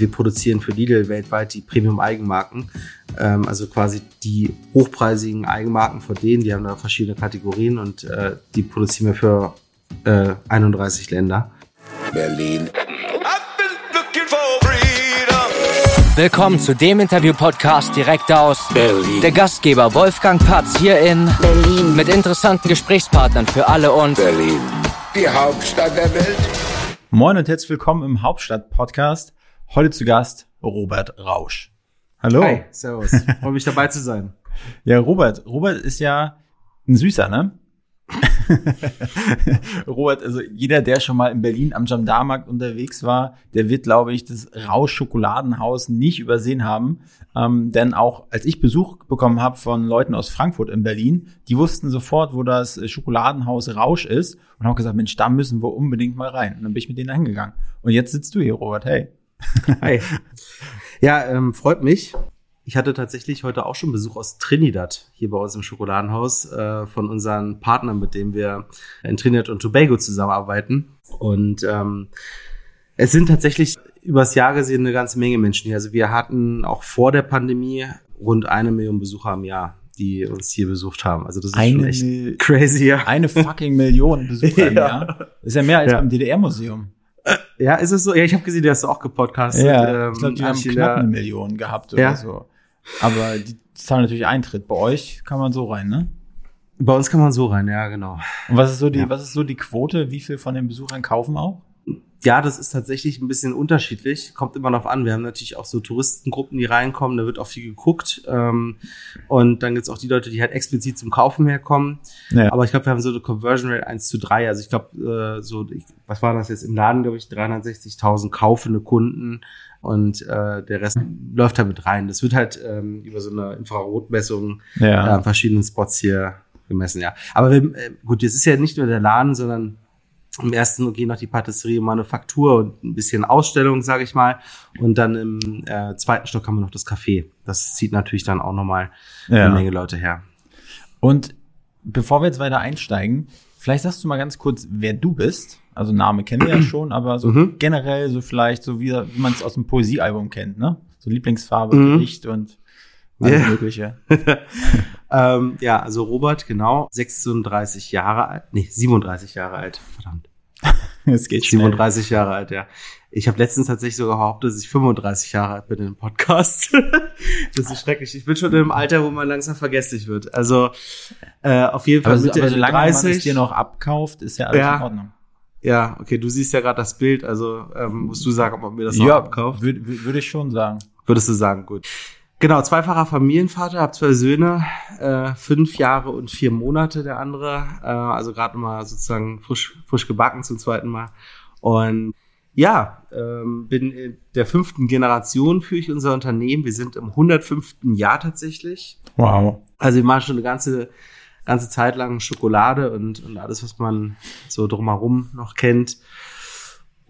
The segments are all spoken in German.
Wir produzieren für Lidl weltweit die Premium-Eigenmarken, ähm, also quasi die hochpreisigen Eigenmarken von denen. Die haben da verschiedene Kategorien und äh, die produzieren wir für äh, 31 Länder. Berlin. Willkommen zu dem Interview-Podcast direkt aus Berlin. Der Gastgeber Wolfgang Patz hier in Berlin. mit interessanten Gesprächspartnern für alle und Berlin. Die Hauptstadt der Welt. Moin und herzlich willkommen im Hauptstadt-Podcast. Heute zu Gast Robert Rausch. Hallo. Hi, servus. Freue mich dabei zu sein. Ja, Robert. Robert ist ja ein Süßer, ne? Robert, also jeder, der schon mal in Berlin am Gendarmarkt unterwegs war, der wird, glaube ich, das Rausch-Schokoladenhaus nicht übersehen haben. Ähm, denn auch als ich Besuch bekommen habe von Leuten aus Frankfurt in Berlin, die wussten sofort, wo das Schokoladenhaus Rausch ist und haben gesagt, Mensch, da müssen wir unbedingt mal rein. Und dann bin ich mit denen hingegangen. Und jetzt sitzt du hier, Robert. Hey. Hi. Ja, ähm, freut mich. Ich hatte tatsächlich heute auch schon Besuch aus Trinidad hier bei uns im Schokoladenhaus äh, von unseren Partnern, mit denen wir in Trinidad und Tobago zusammenarbeiten. Und ähm, es sind tatsächlich übers Jahr gesehen eine ganze Menge Menschen hier. Also wir hatten auch vor der Pandemie rund eine Million Besucher im Jahr, die uns hier besucht haben. Also das ist Eine schon echt Mil- crazy. Ja. Eine fucking Million Besucher im Ja. Jahr. Das ist ja mehr als Ja. beim DDR-Museum. Ja, ist es so? Ja, ich habe gesehen, du hast auch gepodcastet. Ja, ähm, ich glaube, die hab haben ich in knapp eine Million gehabt oder Ja. so. Aber die zahlen natürlich Eintritt. Bei euch kann man so rein, ne? Bei uns kann man so rein, ja, genau. Und was ist so die, Ja. was ist so die Quote? Wie viel von den Besuchern kaufen auch? Ja, das ist tatsächlich ein bisschen unterschiedlich. Kommt immer darauf an. Wir haben natürlich auch so Touristengruppen, die reinkommen. Da wird auch viel geguckt. Ähm, und dann gibt's auch die Leute, die halt explizit zum Kaufen herkommen. Ja. Aber ich glaube, wir haben so eine Conversion Rate 1 zu 3. Also ich glaube, äh, so, ich, was war das jetzt im Laden, glaube ich, 360.000 kaufende Kunden. Und äh, der Rest läuft da mit rein. Das wird halt ähm, über so eine Infrarotmessung äh, ja. an verschiedenen Spots hier gemessen, ja. Aber wir, äh, gut, das ist ja nicht nur der Laden, sondern im ersten gehen noch die Patisserie und Manufaktur und ein bisschen Ausstellung, sage ich mal. Und dann im äh, zweiten Stock haben wir noch das Café. Das zieht natürlich dann auch nochmal Ja. eine Menge Leute her. Und bevor wir jetzt weiter einsteigen, vielleicht sagst du mal ganz kurz, wer du bist. Also Name kennen wir ja schon, aber so Mhm. generell so vielleicht so wie, wie man es aus dem Poesiealbum kennt, ne? So Lieblingsfarbe, Mhm. Gedicht und alles Ja. Mögliche. Ähm, ja, also Robert, genau, 36 Jahre alt, nee, 37 Jahre alt, verdammt. Es geht schnell. 37 Jahre alt, ja. Ich habe letztens tatsächlich sogar behauptet, dass ich 35 Jahre alt bin im Podcast. das ist schrecklich. Ich bin schon im Alter, wo man langsam vergesslich wird. Also äh, auf jeden Fall Aber, Mitte, aber solange man es 30. dir noch abkauft, ist ja alles Ja. in Ordnung. Ja, okay, du siehst ja gerade das Bild, also ähm, musst du sagen, ob man mir das noch Ja, abkauft. würde würd ich schon sagen. Würdest du sagen, gut. Genau, zweifacher Familienvater, hab zwei Söhne, äh, fünf Jahre und vier Monate der andere, äh, also gerade mal sozusagen frisch, frisch gebacken zum zweiten Mal. Und ja, ähm, bin in der fünften Generation für ich unser Unternehmen. Wir sind im 105. Jahr tatsächlich. Wow. Also wir machen schon eine ganze, ganze Zeit lang Schokolade und, und alles, was man so drumherum noch kennt.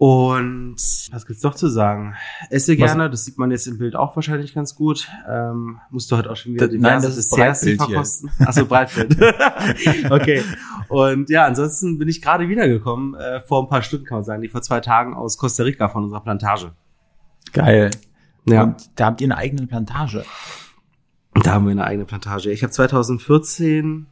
Und was gibt's noch zu sagen? Esse gerne, das sieht man jetzt im Bild auch wahrscheinlich ganz gut. Ähm, musst du heute auch schon wieder Das- nein, das ist Breitbild verkosten. Achso, Breitbild. okay. Und ja, ansonsten bin ich gerade wiedergekommen, äh, vor ein paar Stunden kann man sagen, die vor zwei Tagen aus Costa Rica von unserer Plantage. Geil. Ja. Und da habt ihr eine eigene Plantage. Da haben wir eine eigene Plantage. Ich habe 2014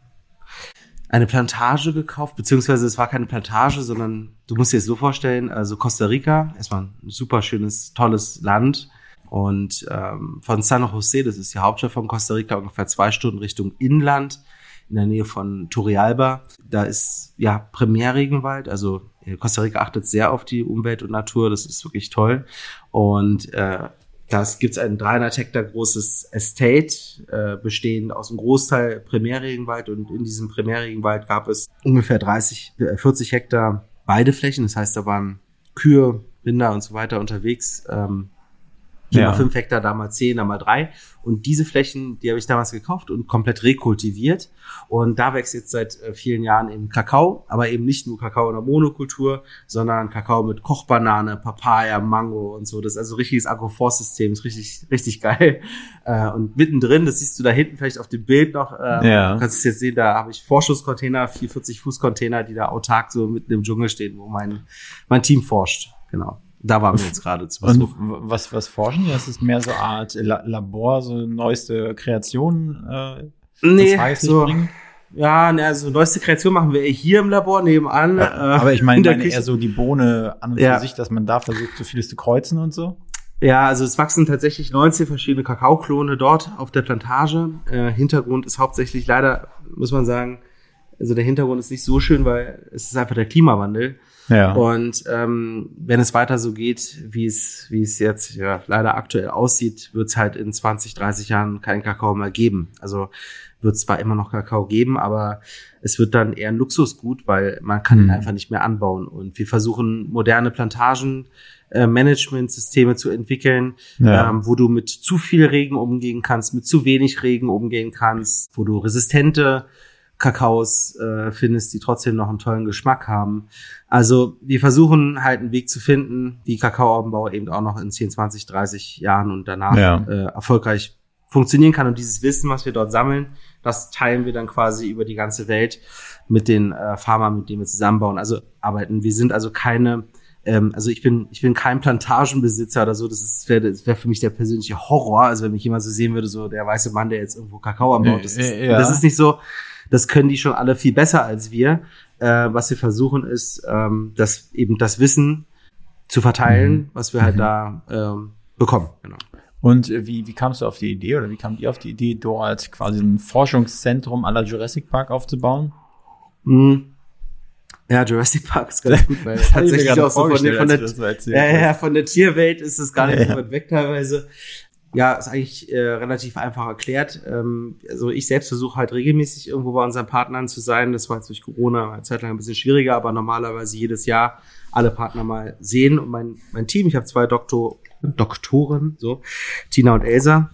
eine Plantage gekauft, beziehungsweise es war keine Plantage, sondern du musst dir es so vorstellen, also Costa Rica, erstmal ein super schönes, tolles Land. Und ähm, von San Jose, das ist die Hauptstadt von Costa Rica, ungefähr zwei Stunden Richtung Inland, in der Nähe von Turrialba. Da ist ja Primärregenwald, also Costa Rica achtet sehr auf die Umwelt und Natur, das ist wirklich toll. Und äh, das gibt's ein 300 Hektar großes Estate, äh, bestehend aus einem Großteil Primärregenwald und in diesem Primärregenwald gab es ungefähr 30, äh, 40 Hektar Weideflächen. Das heißt, da waren Kühe, Rinder und so weiter unterwegs. Ähm, hier Ja. mal fünf Hektar, da mal zehn, da mal drei. Und diese Flächen, die habe ich damals gekauft und komplett rekultiviert. Und da wächst jetzt seit äh, vielen Jahren eben Kakao, aber eben nicht nur Kakao in der Monokultur, sondern Kakao mit Kochbanane, Papaya, Mango und so. Das ist also richtiges Agroforstsystem, ist richtig, richtig geil. Äh, und mittendrin, das siehst du da hinten vielleicht auf dem Bild noch, äh, Ja. du kannst es jetzt sehen, da habe ich Vorschusscontainer, 440 Fuß Container, die da autark so mitten im Dschungel stehen, wo mein, mein Team forscht. Genau. Da waren wir jetzt gerade zu Und Besuch. w- was, was forschen die? Das ist mehr so eine Art La Labor, so neueste Kreationen äh, Nee, so, bringen? ja, ne, also neueste Kreation machen wir hier im Labor nebenan. äh, Aber ich in meine, meine eher so die Bohne an und Ja. für sich, dass man da versucht, so vieles zu kreuzen und so. Ja, also es wachsen tatsächlich 19 verschiedene Kakaoklone dort auf der Plantage. Äh, Hintergrund ist hauptsächlich leider, muss man sagen, also der Hintergrund ist nicht so schön, weil es ist einfach der Klimawandel. Ja. Und ähm, wenn es weiter so geht, wie es, wie es jetzt ja, leider aktuell aussieht, wird es halt in 20, 30 Jahren keinen Kakao mehr geben. Also wird es zwar immer noch Kakao geben, aber es wird dann eher ein Luxusgut, weil man kann ihn Mhm. einfach nicht mehr anbauen. Und wir versuchen moderne Plantagen, äh, Managementsysteme zu entwickeln, Ja. ähm, wo du mit zu viel Regen umgehen kannst, mit zu wenig Regen umgehen kannst, wo du resistente Kakaos äh, findest, die trotzdem noch einen tollen Geschmack haben. Also wir versuchen halt einen Weg zu finden, wie Kakaoanbau eben auch noch in 10, 20, 30 Jahren und danach Ja. äh, erfolgreich funktionieren kann. Und dieses Wissen, was wir dort sammeln, das teilen wir dann quasi über die ganze Welt mit den äh, Farmern, mit denen wir zusammenbauen, also arbeiten. Wir sind also keine ähm, also ich bin, ich bin kein Plantagenbesitzer oder so. Das ist wäre wär für mich der persönliche Horror. Also wenn mich jemand so sehen würde, so der weiße Mann, der jetzt irgendwo Kakao anbaut, das ist, Äh, ja. das ist nicht so. Das können die schon alle viel besser als wir. Äh, was wir versuchen ist, ähm, das eben das Wissen zu verteilen, Mhm. was wir halt da ähm, bekommen. Genau. Und äh, wie, wie kamst du auf die Idee oder wie kamt ihr auf die Idee, dort quasi ein Forschungszentrum la Jurassic Park aufzubauen? Mhm. Ja, Jurassic Park ist ganz gut, weil tatsächlich auch so von, der- von der, so ja, ja, von der Tierwelt ist es gar nicht so Ja. weit weg teilweise. Ja, ist eigentlich äh, relativ einfach erklärt. Ähm, also ich selbst versuche halt regelmäßig irgendwo bei unseren Partnern zu sein. Das war jetzt durch Corona eine Zeit lang ein bisschen schwieriger, aber normalerweise jedes Jahr alle Partner mal sehen. Und mein, mein Team, ich habe zwei Doktor, Doktoren, so, Tina und Elsa,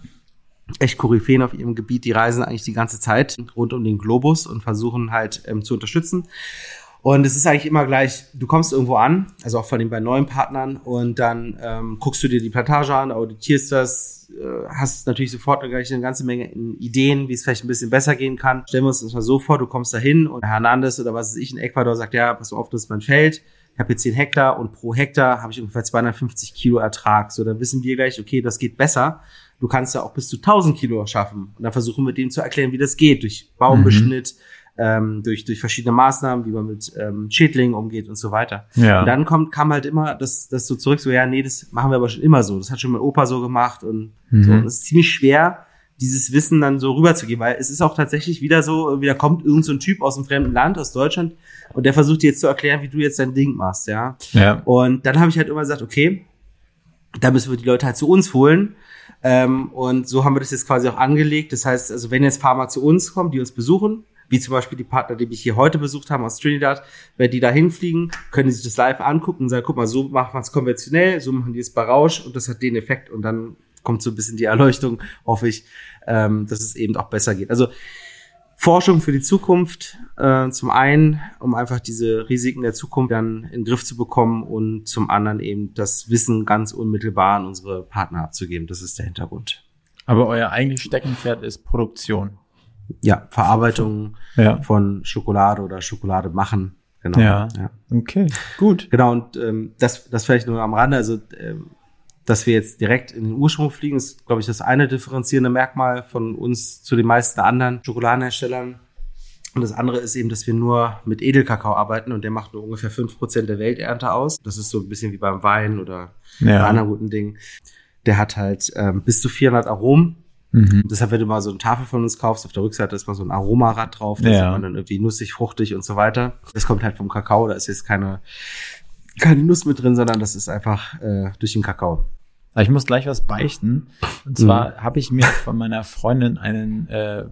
echt Koryphäen auf ihrem Gebiet, die reisen eigentlich die ganze Zeit rund um den Globus und versuchen halt ähm, zu unterstützen. Und es ist eigentlich immer gleich, du kommst irgendwo an, also auch von den bei neuen Partnern, und dann ähm, guckst du dir die Plantage an, auditierst das, äh, hast natürlich sofort gleich eine ganze Menge Ideen, wie es vielleicht ein bisschen besser gehen kann. Stellen wir uns das mal so vor, du kommst da hin und Hernandez oder was weiß ich in Ecuador sagt, ja, pass auf, das ist mein Feld, ich habe jetzt 10 Hektar und pro Hektar habe ich ungefähr 250 Kilo Ertrag. So, dann wissen wir gleich, okay, das geht besser. Du kannst ja auch bis zu 1000 Kilo schaffen. Und dann versuchen wir dem zu erklären, wie das geht, durch Baumbeschnitt, ähm, durch, durch verschiedene Maßnahmen, wie man mit ähm, Schädlingen umgeht und so weiter. Ja. Und dann kommt, kam halt immer das, das so zurück, so, ja, nee, das machen wir aber schon immer so. Das hat schon mein Opa so gemacht und so. Und es ist ziemlich schwer, dieses Wissen dann so rüberzugeben, weil es ist auch tatsächlich wieder so, wieder kommt irgend so ein Typ aus einem fremden Land, aus Deutschland, und der versucht dir jetzt zu erklären, wie du jetzt dein Ding machst, ja. Ja. Und dann habe ich halt immer gesagt, okay, da müssen wir die Leute halt zu uns holen. Ähm, und so haben wir das jetzt quasi auch angelegt. Das heißt, also wenn jetzt Farmer zu uns kommen, die uns besuchen, wie zum Beispiel die Partner, die mich hier heute besucht haben aus Trinidad, wenn die da hinfliegen, können die sich das live angucken und sagen, guck mal, so machen wir es konventionell, so machen die es bei Rausch und das hat den Effekt und dann kommt so ein bisschen die Erleuchtung, hoffe ich, ähm, dass es eben auch besser geht. Also Forschung für die Zukunft, äh, zum einen, um einfach diese Risiken der Zukunft dann in den Griff zu bekommen und zum anderen eben das Wissen ganz unmittelbar an unsere Partner abzugeben. Das ist der Hintergrund. Aber euer eigentliches Steckenpferd ist Produktion. Ja, Verarbeitung Ja. von Schokolade oder Schokolade machen. Genau. Ja. Okay, gut. Genau, und ähm, das, das vielleicht nur am Rande, also ähm, dass wir jetzt direkt in den Ursprung fliegen, ist, glaube ich, das eine differenzierende Merkmal von uns zu den meisten anderen Schokoladenherstellern. Und das andere ist eben, dass wir nur mit Edelkakao arbeiten und der macht nur ungefähr fünf Prozent der Welternte aus. Das ist so ein bisschen wie beim Wein oder Ja. bei anderen guten Dingen. Der hat halt ähm, bis zu 400 Aromen. Mhm. Deshalb, wenn du mal so eine Tafel von uns kaufst, auf der Rückseite ist mal so ein Aromarad drauf. Da Ja. sieht man dann irgendwie nussig, fruchtig und so weiter. Das kommt halt vom Kakao. Da ist jetzt keine, keine Nuss mit drin, sondern das ist einfach äh, durch den Kakao. Aber Ich muss gleich was beichten. Und zwar habe ich mir von meiner Freundin einen, äh,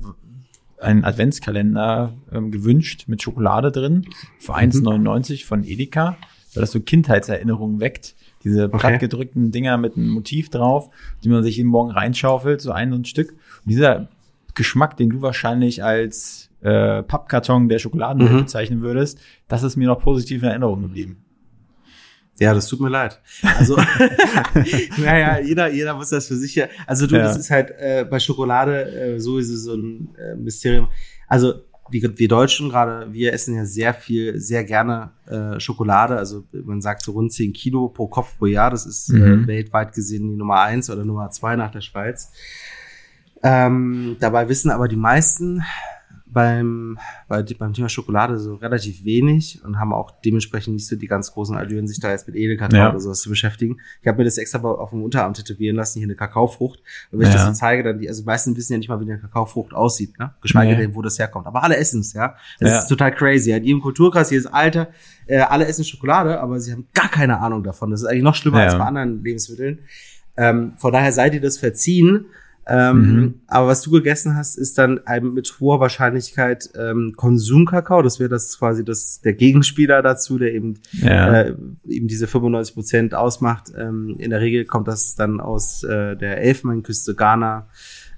einen Adventskalender ähm, gewünscht mit Schokolade drin für 1,99 von Edeka, weil das so Kindheitserinnerungen weckt. Diese plattgedrückten Dinger mit einem Motiv drauf, die man sich jeden Morgen reinschaufelt, so ein und ein Stück. Und dieser Geschmack, den du wahrscheinlich als äh, Pappkarton der Schokoladenwelt Mhm. bezeichnen würdest, das ist mir noch positiv in Erinnerung geblieben. Ja, das tut mir leid. Also, naja, jeder, jeder muss das für sich ja. Also du, Ja. das ist halt äh, bei Schokolade äh, sowieso so ein äh, Mysterium. Also wir, wir Deutschen gerade, wir essen ja sehr viel, sehr gerne äh, Schokolade. Also man sagt so rund 10 Kilo pro Kopf pro Jahr. Das ist Mhm. äh, weltweit gesehen die Nummer eins oder Nummer zwei nach der Schweiz. Ähm, dabei wissen aber die meisten beim, bei, beim Thema Schokolade so relativ wenig und haben auch dementsprechend nicht so die ganz großen Allüren, sich da jetzt mit Edelkakao Ja. oder sowas zu beschäftigen. Ich habe mir das extra auf dem Unterarm tätowieren lassen, hier eine Kakaofrucht. Und wenn ich Ja. das so zeige, dann die, also die meisten wissen ja nicht mal, wie eine Kakaofrucht aussieht, ne? Geschweige Nee. denn, wo das herkommt. Aber alle essen es, ja. Das Ja. ist total crazy. In jedem Kulturkreis, jedes Alter, äh, alle essen Schokolade, aber sie haben gar keine Ahnung davon. Das ist eigentlich noch schlimmer als bei anderen Lebensmitteln. Ähm, von daher seid ihr das verziehen. Ähm, Mhm. Aber was du gegessen hast, ist dann mit hoher Wahrscheinlichkeit ähm, Konsumkakao. Das wäre das quasi das der Gegenspieler dazu, der eben Ja. äh, eben diese 95 Prozent ausmacht. Ähm, in der Regel kommt das dann aus äh, der Elfenbeinküste Ghana,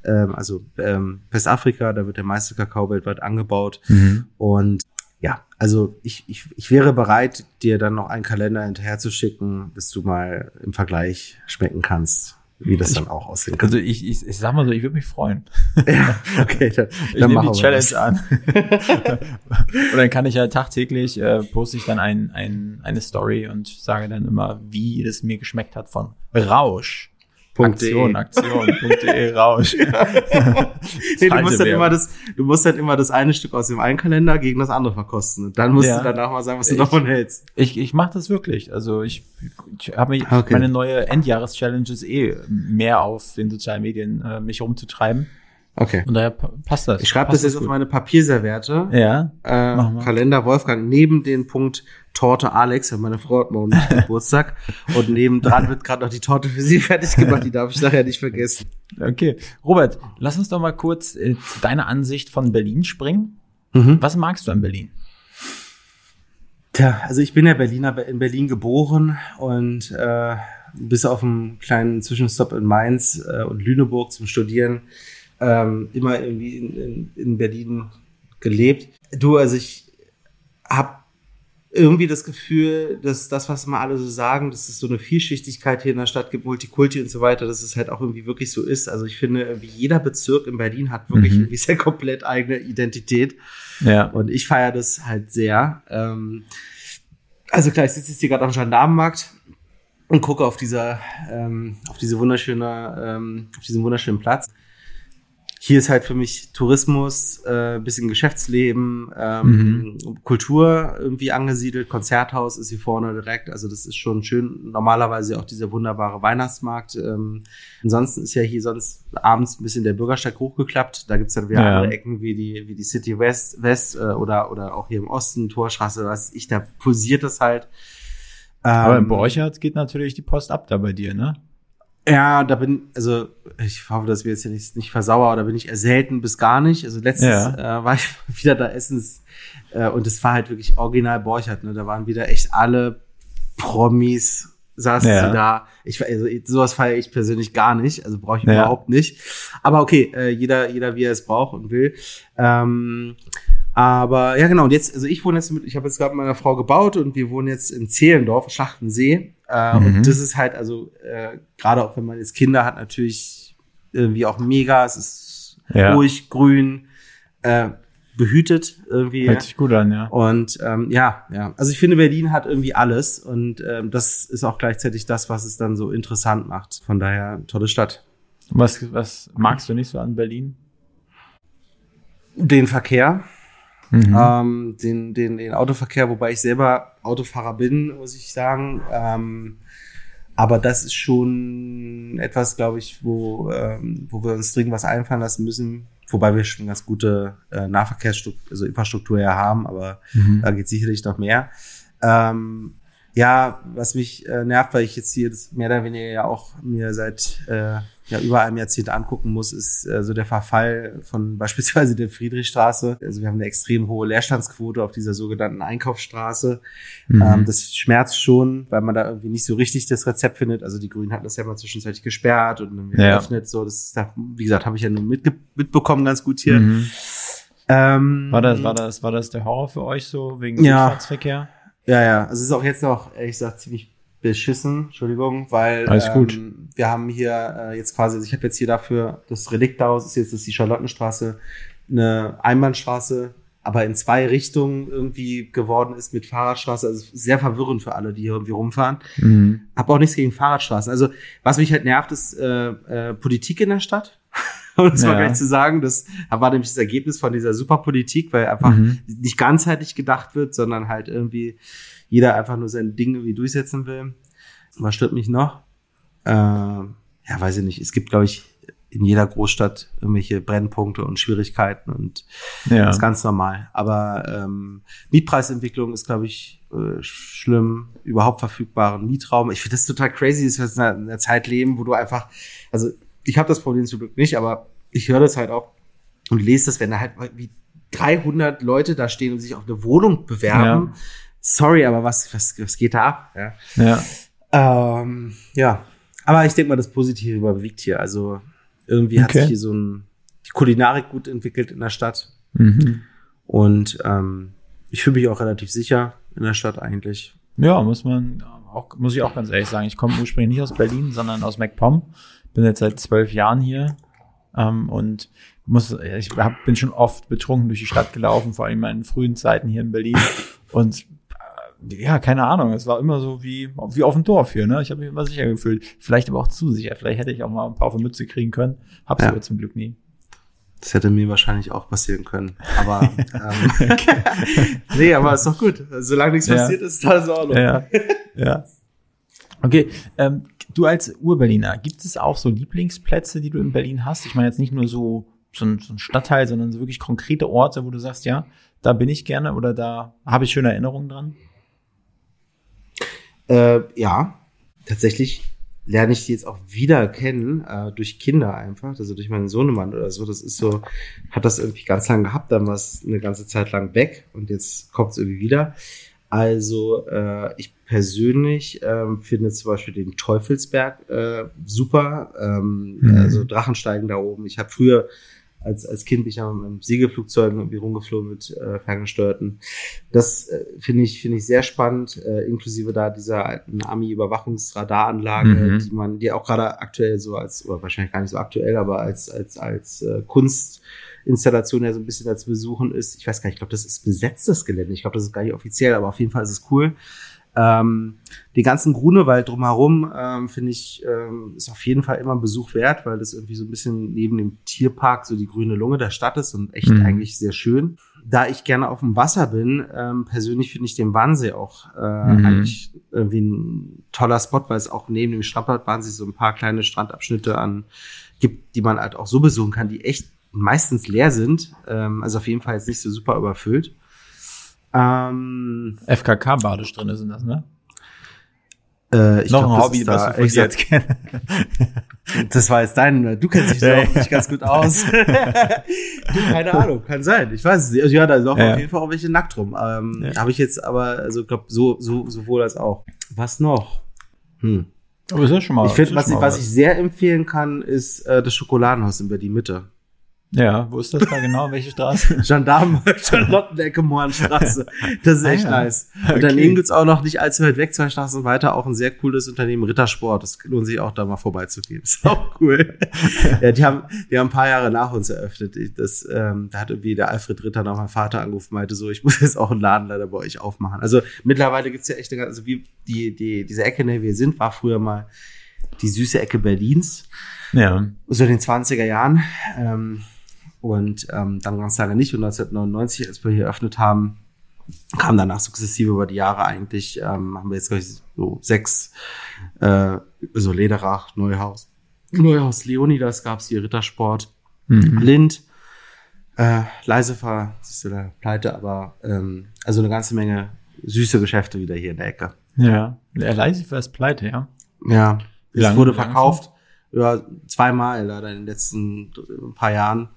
ähm, also ähm, Westafrika. Da wird der meiste Kakao weltweit angebaut. Mhm. Und ja, also ich, ich, ich wäre bereit, dir dann noch einen Kalender hinterher zu schicken, dass du mal im Vergleich schmecken kannst, wie das dann auch aussehen kann. Also ich, ich, ich sag mal so, ich würde mich freuen. ja, okay, dann, Ich dann nehme die Challenge das. an. und dann kann ich ja tagtäglich, äh, poste ich dann ein, ein, eine Story und sage dann immer, wie es mir geschmeckt hat von Rausch. Aktion, Aktion, .de, Rausch. Nee, du musst dann Werbung. immer das, du musst halt immer das eine Stück aus dem einen Kalender gegen das andere verkosten. Und dann musst Ja. du danach mal sagen, was du Ich- davon hältst. Ich, ich mache das wirklich. Also ich, ich habe mich Okay. meine neue Endjahres-Challenge eh mehr auf den sozialen Medien äh, mich rumzutreiben. Okay. Und daher pa- passt das. Ich schreibe das jetzt auf gut. meine Papierserviette. Ja. Äh, Mach mal. Kalender Wolfgang neben den Punkt Torte Alex, weil meine Frau hat morgen Geburtstag und nebendran wird gerade noch die Torte für sie fertig gemacht, die darf ich nachher nicht vergessen. Okay. Robert, lass uns doch mal kurz äh, zu deiner Ansicht von Berlin springen. Mhm. Was magst du an Berlin? Tja, also ich bin ja Berliner, in Berlin geboren und äh, bis auf einen kleinen Zwischenstopp in Mainz äh, und Lüneburg zum Studieren ähm, immer irgendwie in, in, in Berlin gelebt. Du, also ich habe irgendwie das Gefühl, dass das, was immer alle so sagen, dass es so eine Vielschichtigkeit hier in der Stadt gibt, Multikulti und so weiter, dass es halt auch irgendwie wirklich so ist. Also ich finde, irgendwie jeder Bezirk in Berlin hat wirklich Mhm. irgendwie sehr komplett eigene Identität. Ja. Und ich feiere das halt sehr. Ähm, also klar, ich sitze jetzt hier gerade am Gendarmenmarkt und gucke auf dieser, ähm, auf diese wunderschöne, ähm, auf diesen wunderschönen Platz. Hier ist halt für mich Tourismus, äh, bisschen Geschäftsleben, ähm, Kultur irgendwie angesiedelt. Konzerthaus ist hier vorne direkt. Also das ist schon schön. Normalerweise auch dieser wunderbare Weihnachtsmarkt. Ähm, ansonsten ist ja hier sonst abends ein bisschen der Bürgersteig hochgeklappt. Da gibt's dann wieder Ja. andere Ecken wie die, wie die City West, West äh, oder, oder auch hier im Osten, Torstraße, was ich, da pulsiert das halt. Aber in Ähm, Borchardt geht natürlich die Post ab da bei dir, ne? Ja, da bin, also ich hoffe, dass wir jetzt hier nicht, nicht versauer, da bin ich eher selten bis gar nicht. Also letztens Ja. äh, war ich wieder da essens äh, und es war halt wirklich original Borchert, ne? Da waren wieder echt alle Promis saßen Ja. sie da. Ich also sowas feiere ich persönlich gar nicht, also brauche ich Ja. überhaupt nicht. Aber okay, äh, jeder jeder wie er es braucht und will. Ähm, aber ja genau, und jetzt, also ich wohne jetzt mit, ich habe jetzt gerade mit meiner Frau gebaut und wir wohnen jetzt in Zehlendorf, Schlachtensee. Äh, Mhm. Und das ist halt, also äh, gerade auch wenn man jetzt Kinder hat, natürlich irgendwie auch mega. Es ist Ja. ruhig, grün, äh, behütet irgendwie. Hört sich gut an, ja. Und ähm, ja, ja. Also ich finde, Berlin hat irgendwie alles und ähm, das ist auch gleichzeitig das, was es dann so interessant macht. Von daher tolle Stadt. Was, was magst du nicht so an Berlin? Den Verkehr, Mhm. ähm, den, den, den Autoverkehr, wobei ich selber Autofahrer bin, muss ich sagen. Ähm, aber das ist schon etwas, glaube ich, wo, ähm, wo wir uns dringend was einfallen lassen müssen. Wobei wir schon ganz gute äh, Nahverkehrsstruktur, also Infrastruktur ja haben, aber Mhm. da geht sicherlich noch mehr. Ähm, ja, was mich äh, nervt, weil ich jetzt hier das mehr oder weniger ja auch mir seit äh, ja, über einem Jahrzehnt angucken muss, ist äh, so der Verfall von beispielsweise der Friedrichstraße. Also wir haben eine extrem hohe Leerstandsquote auf dieser sogenannten Einkaufsstraße. Mhm. Ähm, das schmerzt schon, weil man da irgendwie nicht so richtig das Rezept findet. Also die Grünen hatten das ja mal zwischenzeitlich gesperrt und dann wieder Ja. geöffnet. So, das, da, wie gesagt, habe ich ja nur mitge mitbekommen ganz gut hier. Mhm. Ähm, War das, war das, war das der Horror für euch so wegen Ja. Durchfahrtsverkehr? Ja, ja. Also es ist auch jetzt noch, ehrlich gesagt, ziemlich beschissen, Entschuldigung, weil Alles gut. Ähm, wir haben hier äh, jetzt quasi, also ich habe jetzt hier dafür das Relikthaus, ist jetzt das ist die Charlottenstraße, eine Einbahnstraße aber in zwei Richtungen irgendwie geworden ist mit Fahrradstraße. Also sehr verwirrend für alle, die hier irgendwie rumfahren. Mhm. Hab auch nichts gegen Fahrradstraßen. Also was mich halt nervt, ist äh, äh, Politik in der Stadt. Um das mal Ja. gleich zu sagen, das war nämlich das Ergebnis von dieser Superpolitik, weil einfach Mhm. nicht ganzheitlich gedacht wird, sondern halt irgendwie jeder einfach nur sein Ding irgendwie durchsetzen will. Was stört mich noch? Äh, ja, weiß ich nicht. Es gibt, glaube ich, in jeder Großstadt irgendwelche Brennpunkte und Schwierigkeiten und Ja. das ist ganz normal. Aber ähm, Mietpreisentwicklung ist, glaube ich, äh, schlimm. Überhaupt verfügbaren Mietraum. Ich finde das total crazy, dass wir in einer, in einer Zeit leben, wo du einfach, also ich habe das Problem zum Glück nicht, aber ich höre das halt auch und lese das, wenn da halt wie 300 Leute da stehen und sich auf eine Wohnung bewerben. Ja. Sorry, aber was, was, was geht da ab? Ja. ja. Ähm, ja, aber ich denke mal, das Positive überwiegt hier. Also irgendwie hat Okay. sich hier so ein, die Kulinarik gut entwickelt in der Stadt. Mhm. Und ähm, ich fühle mich auch relativ sicher in der Stadt eigentlich. Ja, muss man auch, muss ich auch ganz ehrlich sagen. Ich komme ursprünglich nicht aus Berlin, sondern aus MacPom. Bin jetzt seit zwölf Jahren hier ähm, und muss, ich hab, bin schon oft betrunken durch die Stadt gelaufen, vor allem in meinen frühen Zeiten hier in Berlin. Und ja, keine Ahnung, es war immer so wie, wie auf dem Dorf hier. Ne? Ich habe mich immer sicher gefühlt. Vielleicht aber auch zu sicher. Vielleicht hätte ich auch mal ein paar auf die Mütze kriegen können. Hab's Ja. aber zum Glück nie. Das hätte mir wahrscheinlich auch passieren können. Aber ähm, nee, aber ist doch gut. Solange nichts Ja. passiert ist, ist alles in Ordnung. Ja, ja. Okay, ähm, du als Urberliner, gibt es auch so Lieblingsplätze, die du in Berlin hast? Ich meine jetzt nicht nur so, so, ein, so ein Stadtteil, sondern so wirklich konkrete Orte, wo du sagst, ja, da bin ich gerne oder da habe ich schöne Erinnerungen dran. Äh, ja, tatsächlich lerne ich die jetzt auch wieder kennen, äh, durch Kinder einfach, also durch meinen Sohnemann oder so. Das ist so, hat das irgendwie ganz lang gehabt, dann war es eine ganze Zeit lang weg und jetzt kommt es irgendwie wieder. Also äh, ich persönlich ähm, finde zum Beispiel den Teufelsberg äh, super. Ähm, Mhm. Also Drachensteigen da oben. Ich habe früher als, als Kind bin ich ja mit Segelflugzeugen irgendwie rumgeflogen mit äh, ferngesteuerten. Das äh, finde ich, finde ich sehr spannend, äh, inklusive da dieser alten Army-Überwachungsradaranlage, Mhm. die man, die auch gerade aktuell so als, oder wahrscheinlich gar nicht so aktuell, aber als, als, als äh, Kunstinstallation ja so ein bisschen als Besuchen ist. Ich weiß gar nicht, ich glaube, das ist besetztes Gelände. Ich glaube, das ist gar nicht offiziell, aber auf jeden Fall ist es cool. Ähm, die ganzen Grunewald drumherum, ähm, finde ich, ähm, ist auf jeden Fall immer ein Besuch wert, weil das irgendwie so ein bisschen neben dem Tierpark so die grüne Lunge der Stadt ist und echt Mhm. eigentlich sehr schön. Da ich gerne auf dem Wasser bin, ähm, persönlich finde ich den Wannsee auch äh, Mhm. eigentlich irgendwie ein toller Spot, weil es auch neben dem Strandbad Wannsee so ein paar kleine Strandabschnitte an gibt, die man halt auch so besuchen kann, die echt meistens leer sind. Ähm, also auf jeden Fall jetzt nicht so super überfüllt. Ähm, FKK-Badestrände sind das, ne? äh, ich Noch glaub, ein das Hobby, ist was da, du von jetzt kennst. Das war jetzt dein, du kennst dich da auch nicht ganz gut aus. du, keine Ahnung, kann sein. Ich weiß es nicht. Also, ja, da laufen Ja. auf jeden Fall auch welche nackt rum. Ähm, Ja. Habe ich jetzt aber, also ich glaube, so, so, sowohl als auch. Was noch? Hm. Aber ist ja schon mal. Ich finde, was, ich, was ich sehr empfehlen kann, ist äh, das Schokoladenhaus in Berlin Mitte. Ja, wo ist das da genau? Welche Straße? Gendarmen, Charlottenecke, Mohrenstraße. Das ist Ah, echt ja. nice. Und Okay. daneben gibt's auch noch nicht allzu weit weg, zwei Straßen weiter, auch ein sehr cooles Unternehmen, Rittersport. Das lohnt sich auch da mal vorbeizugehen. ist auch cool. ja, die haben, die haben ein paar Jahre nach uns eröffnet. Ich- Das, ähm, da hat irgendwie der Alfred Ritter noch mein Vater angerufen, meinte so, ich muss jetzt auch einen Laden leider bei euch aufmachen. Also mittlerweile gibt's ja echt eine ganze, also wie die, die, diese Ecke, in der wir sind, war früher mal die süße Ecke Berlins Ja. so in den 20er Jahren. Ähm, und ähm, dann ganz lange nicht. Und 1999, als wir hier eröffnet haben, kam danach sukzessive über die Jahre eigentlich, ähm, haben wir jetzt, glaube ich, so sechs, äh, so Lederach, Neuhaus, Neuhaus Leonidas gab's hier, Rittersport, Mhm. Lind, äh, Leisefer, siehst du da, pleite, aber ähm, also eine ganze Menge süße Geschäfte wieder hier in der Ecke. Ja. Der Leisifer ist pleite, ja. Ja, es wurde verkauft. Ja, zweimal leider in den letzten paar Jahren.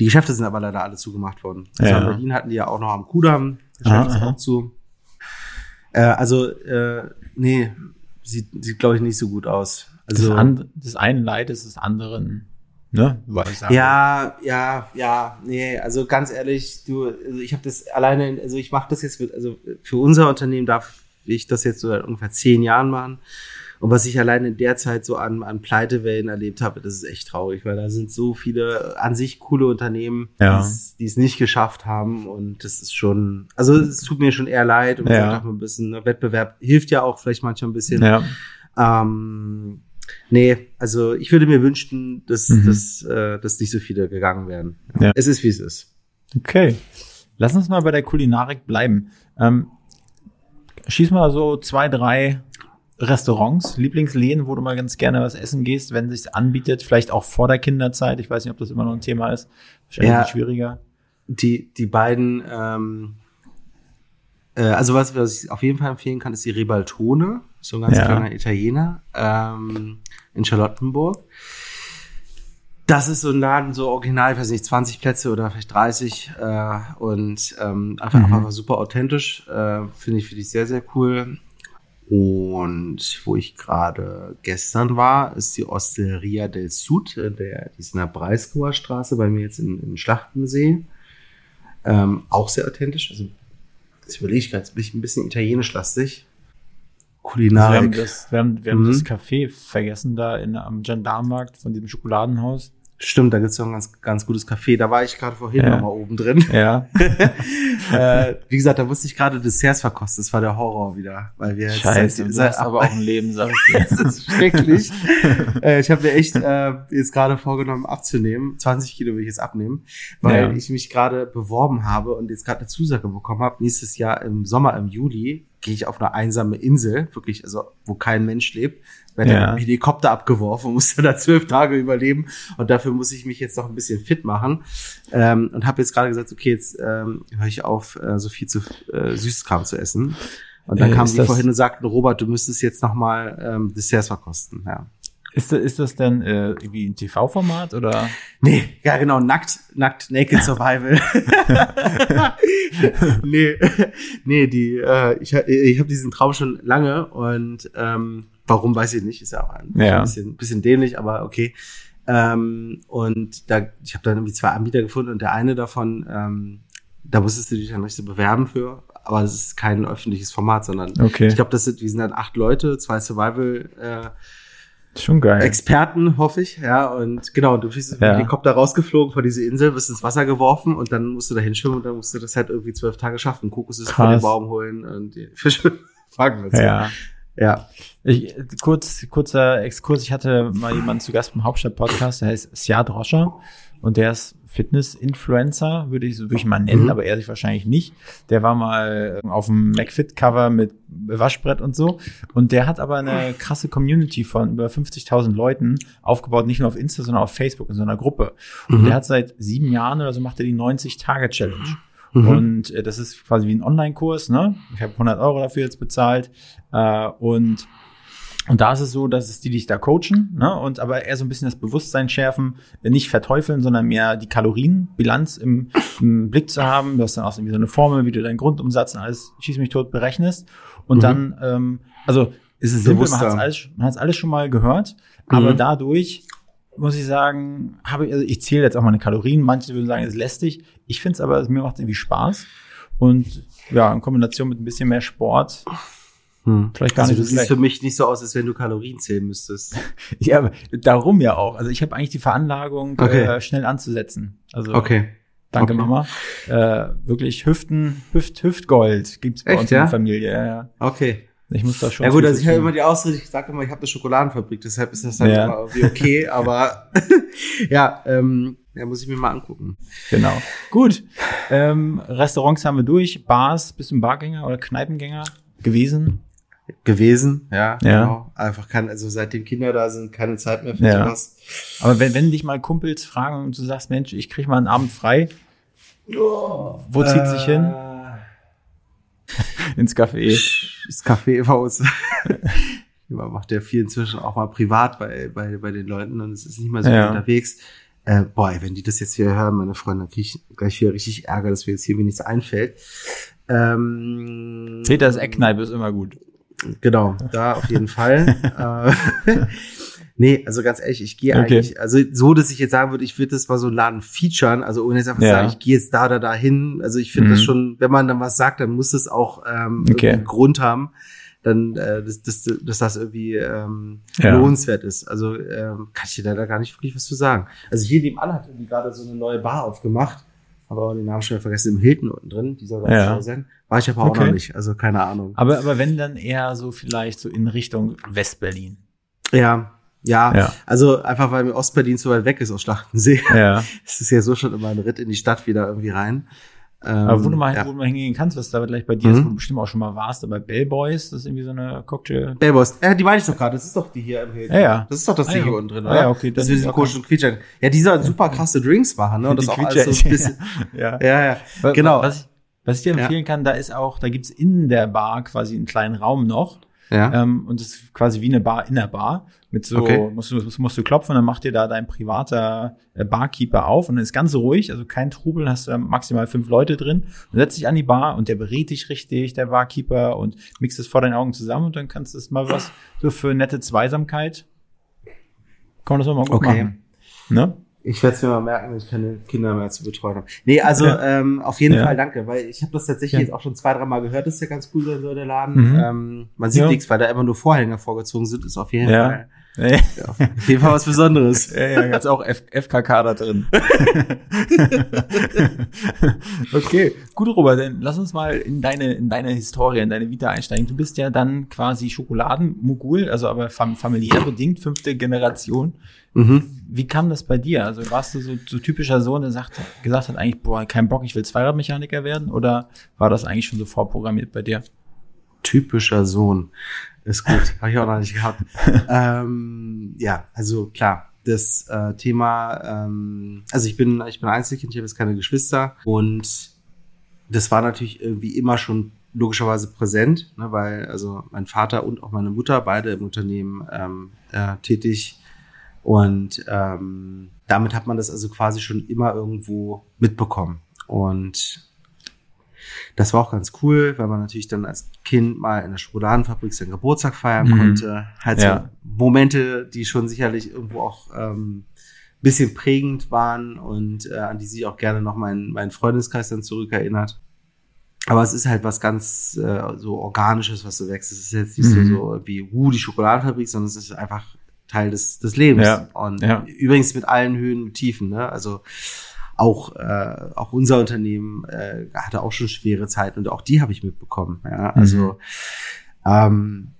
Die Geschäfte sind aber leider alle zugemacht worden. Also Ja. in Berlin hatten die ja auch noch am Kudamm. Geschäft ist auch zu. Äh, also, äh, nee, sieht, sieht glaube ich nicht so gut aus. Das, Also, an, das eine Leid ist des anderen, ne? Ja, ja, ja, nee, also ganz ehrlich, du, also ich habe das alleine, also ich mache das jetzt mit, also für unser Unternehmen darf ich das jetzt so seit ungefähr zehn Jahren machen. Und was ich allein in der Zeit so an, an Pleitewellen erlebt habe, das ist echt traurig, weil da sind so viele an sich coole Unternehmen, Ja. die es- nicht geschafft haben. Und das ist schon, also es tut mir schon eher leid und Ja. auch ein bisschen ne, Wettbewerb hilft ja auch vielleicht manchmal ein bisschen. Ja. Ähm, nee, also ich würde mir wünschen, dass, Mhm. dass, äh, dass nicht so viele gegangen wären. Ja. Es ist, wie es ist. Okay. Lass uns mal bei der Kulinarik bleiben. Ähm, schieß mal so zwei, drei Restaurants, Lieblingsläden, wo du mal ganz gerne was essen gehst, wenn es sich anbietet, vielleicht auch vor der Kinderzeit. Ich weiß nicht, ob das immer noch ein Thema ist. Wahrscheinlich Ja. schwieriger. Die, die beiden, ähm, äh, also was, was ich auf jeden Fall empfehlen kann, ist die Ribaltone, so ein ganz Ja. kleiner Italiener ähm, in Charlottenburg. Das ist so ein Laden, so original, ich weiß nicht, 20 Plätze oder vielleicht 30 äh, und ähm, einfach, Mhm. einfach super authentisch. Äh, Finde ich, finde ich sehr, sehr cool. Und wo ich gerade gestern war, ist die Osteria del Sud, der, die ist in der Breisgauer Straße, bei mir jetzt in, in Schlachtensee. Ähm, auch sehr authentisch. Also, das überlege ich gerade, bin ich ein bisschen italienisch-lastig. Also wir haben das, wir haben, wir haben Mhm. das Café vergessen da in, am Gendarmenmarkt von diesem Schokoladenhaus. Stimmt, da gibt's ja ein ganz, ganz gutes Café. Da war ich gerade vorhin Ja. noch mal oben drin. Ja. äh, wie gesagt, da musste ich gerade Desserts verkosten. Das war der Horror wieder. Weil wir jetzt Scheiße, du seit- aber auch ein Leben, sag ich dir. Es ist schrecklich. äh, ich habe mir echt äh, jetzt gerade vorgenommen, abzunehmen. 20 Kilo will ich jetzt abnehmen, weil Ja. ich mich gerade beworben habe und jetzt gerade eine Zusage bekommen habe. Nächstes Jahr im Sommer, im Juli, gehe ich auf eine einsame Insel, wirklich, also wo kein Mensch lebt. Werde Ja. mit dem Helikopter abgeworfen und muss dann da zwölf Tage überleben. Und dafür muss ich mich jetzt noch ein bisschen fit machen. Ähm, und habe jetzt gerade gesagt, okay, jetzt ähm, höre ich auf, äh, so viel zu äh, Süßkram zu essen. Und dann Äh, kamen die vorhin und sagten, Robert, du müsstest jetzt noch mal ähm, Desserts verkosten. Ja. Ist, das- ist das denn äh, irgendwie ein TV-Format oder? Nee, ja genau, nackt, nackt, naked survival. nee, nee, die, äh, ich, ich habe diesen Traum schon lange und ähm, warum weiß ich nicht, ist ja auch ein, Ja. bisschen, bisschen dämlich, aber okay. Ähm, und da, ich habe dann irgendwie zwei Anbieter gefunden und der eine davon, ähm, da musstest du dich dann nicht so bewerben für, aber es ist kein öffentliches Format, sondern Okay. ich glaube, das sind, wir sind dann acht Leute, zwei Survival äh, Schon geil. Experten, hoffe ich, ja. Und genau, du bist mit Ja. dem Helikopter rausgeflogen von dieser Insel, bist ins Wasser geworfen und dann musst du da hinschwimmen und dann musst du das halt irgendwie zwölf Tage schaffen. Kokosnüsse von den Baum holen und die Fische fangen. ja. ja. Ich, kurz, kurzer Exkurs. Ich hatte mal jemanden zu Gast beim Hauptstadt-Podcast, der heißt Siad Roscher und der ist Fitness-Influencer, würde ich so würde ich mal nennen, Mhm. aber er sich wahrscheinlich nicht. Der war mal auf dem McFit-Cover mit Waschbrett und so und der hat aber eine krasse Community von über 50.000 Leuten aufgebaut, nicht nur auf Insta, sondern auf Facebook in so einer Gruppe. Und Mhm. der hat seit sieben Jahren oder so macht er die 90-Tage-Challenge. Mhm. Und äh, das ist quasi wie ein Online-Kurs, ne? Ich habe 100 Euro dafür jetzt bezahlt. Äh, und und da ist es so, dass es die dich da coachen, ne? Und aber eher so ein bisschen das Bewusstsein schärfen, nicht verteufeln, sondern mehr die Kalorienbilanz im, im Blick zu haben. Du hast dann auch irgendwie so eine Formel, wie du deinen Grundumsatz und alles schieß mich tot berechnest. Und Mhm. dann, ähm, also ist es simpel, man hat es alles, man hat's alles schon mal gehört, aber Mhm. dadurch muss ich sagen, habe ich, also ich zähle jetzt auch meine Kalorien. Manche würden sagen, es ist lästig. Ich finde es aber, mir macht irgendwie Spaß. Und ja, in Kombination mit ein bisschen mehr Sport, Hm. vielleicht gar Also nicht du so siehst für mich nicht so aus, als wenn du Kalorien zählen müsstest. Ja, darum ja auch. Also ich habe eigentlich die Veranlagung, Okay. äh, schnell anzusetzen. Also Okay. danke okay. Mama. Äh, wirklich Hüften, Hüft, Hüftgold gibt's bei Echt, uns in der ja? Familie. Ja, ja. Okay. Ich muss da schon. Ja gut, also ich habe immer die Ausrede, ich sage immer, ich habe eine Schokoladenfabrik, deshalb ist das dann Ja. immer irgendwie okay, aber ja, ähm, ja, muss ich mir mal angucken. Genau. Gut. Ähm, Restaurants haben wir durch. Bars, bist du ein Bargänger oder Kneipengänger gewesen? Gewesen, ja, Ja. genau. Einfach kann, also seitdem Kinder da sind, keine Zeit mehr für Ja. sowas. Aber wenn, wenn dich mal Kumpels fragen und du sagst, Mensch, ich krieg mal einen Abend frei, wo zieht sich hin? Äh, Ins Café. Das Café bei uns. Man macht ja viel inzwischen auch mal privat bei, bei, bei den Leuten und es ist nicht mal so Ja. unterwegs. Äh, boah, wenn die das jetzt hier hören, meine Freunde, dann krieg ich gleich wieder richtig Ärger, dass mir jetzt hier mir nichts einfällt. Ähm, Peters Eckkneipe ist immer gut. Genau, da auf jeden Fall. äh, nee, also ganz ehrlich, ich gehe Okay. eigentlich, also so, dass ich jetzt sagen würde, ich würde das mal so einen Laden featuren, also ohne jetzt einfach zu Ja. sagen, ich gehe jetzt da oder da hin. Also ich finde Mhm. das schon, wenn man dann was sagt, dann muss es auch ähm, Okay. einen Grund haben. dann, äh, dass, dass, dass das irgendwie ähm, Ja. lohnenswert ist. Also ähm, kann ich dir leider gar nicht wirklich was zu sagen. Also hier nebenan hat irgendwie gerade so eine neue Bar aufgemacht, aber den Namen schon vergessen, im Hilton unten drin, die soll Ja. sein. War ich aber auch Okay. noch nicht, also keine Ahnung. Aber, aber wenn dann eher so vielleicht so in Richtung Westberlin. Ja, ja, Ja. also einfach weil mir Ostberlin zu weit weg ist aus Schlachtensee. Ja. Es ist ja so schon immer ein Ritt in die Stadt wieder irgendwie rein. Ähm, Aber wo du mal, ja. wo du mal hingehen kannst, was da gleich bei dir ist, Mhm. wo du bestimmt auch schon mal warst, aber Bellboys, das ist irgendwie so eine Cocktail. Bellboys. Ja, die meine ich doch gerade. Das ist doch die hier im Hilton. Ja, ja. Das ist doch das Ah, die ja. hier unten drin, Ah, oder? ja, okay, Das diese okay. komischen Quietscher. Ja, die sollen super krasse Drinks machen, ne? Und das Die auch alles so ein bisschen. ja. Ja, ja. Wa- Genau. Was ich, was ich dir Ja. empfehlen kann, da ist auch, da gibt's in der Bar quasi einen kleinen Raum noch. Ja. Ähm, und das ist quasi wie eine Bar in der Bar. Mit so, Okay. musst, du, musst du klopfen und dann macht dir da dein privater äh, Barkeeper auf und dann ist ganz ruhig, also kein Trubel, hast du maximal fünf Leute drin und setzt dich an die Bar und der berät dich richtig, der Barkeeper und mixt es vor deinen Augen zusammen und dann kannst du es mal was so für nette Zweisamkeit. Kann man das auch mal gut Okay. machen. Ne? Ich werde es mir mal merken, wenn ich keine Kinder mehr zu betreuen habe. Nee, also Ja. ähm, auf jeden Ja. Fall danke, weil ich habe das tatsächlich Ja. jetzt auch schon zwei, drei Mal gehört, dass der ganz cool sein soll, der Laden. Mhm. Ähm, man sieht nichts, weil da immer nur Vorhänge vorgezogen sind, ist auf jeden. Fall Ja, auf jeden Fall was Besonderes. ja, ja, jetzt auch F FKK da drin. okay, gut, Robert, dann lass uns mal in deine, in deine Historie, in deine Vita einsteigen. Du bist ja dann quasi Schokoladenmogul, also aber fam familiär bedingt, fünfte Generation. Mhm. Wie kam das bei dir? Also warst du so, so typischer Sohn, der sagt, gesagt hat eigentlich, boah, kein Bock, ich will Zweiradmechaniker werden? Oder war das eigentlich schon so vorprogrammiert bei dir? Typischer Sohn. Ist gut, habe ich auch noch nicht gehabt. ähm, ja, also klar, das äh, Thema, ähm, also ich bin, ich bin Einzelkind, ich habe jetzt keine Geschwister und das war natürlich irgendwie immer schon logischerweise präsent, ne, weil also mein Vater und auch meine Mutter beide im Unternehmen ähm, äh, tätig und ähm, damit hat man das also quasi schon immer irgendwo mitbekommen und das war auch ganz cool, weil man natürlich dann als Kind mal in der Schokoladenfabrik seinen Geburtstag feiern Mhm. konnte. Halt Ja. so Momente, die schon sicherlich irgendwo auch ähm, bisschen prägend waren und äh, an die sich auch gerne noch mein, mein Freundeskreis dann zurückerinnert. Aber es ist halt was ganz äh, so Organisches, was so wächst. Es ist jetzt nicht Mhm. so, so wie, uh, die Schokoladenfabrik, sondern es ist einfach Teil des, des Lebens. Ja. Und Ja. übrigens mit allen Höhen und Tiefen. Ne? Also auch, äh, auch unser Unternehmen äh, hatte auch schon schwere Zeiten und auch die habe ich mitbekommen. Ja? Also ähm,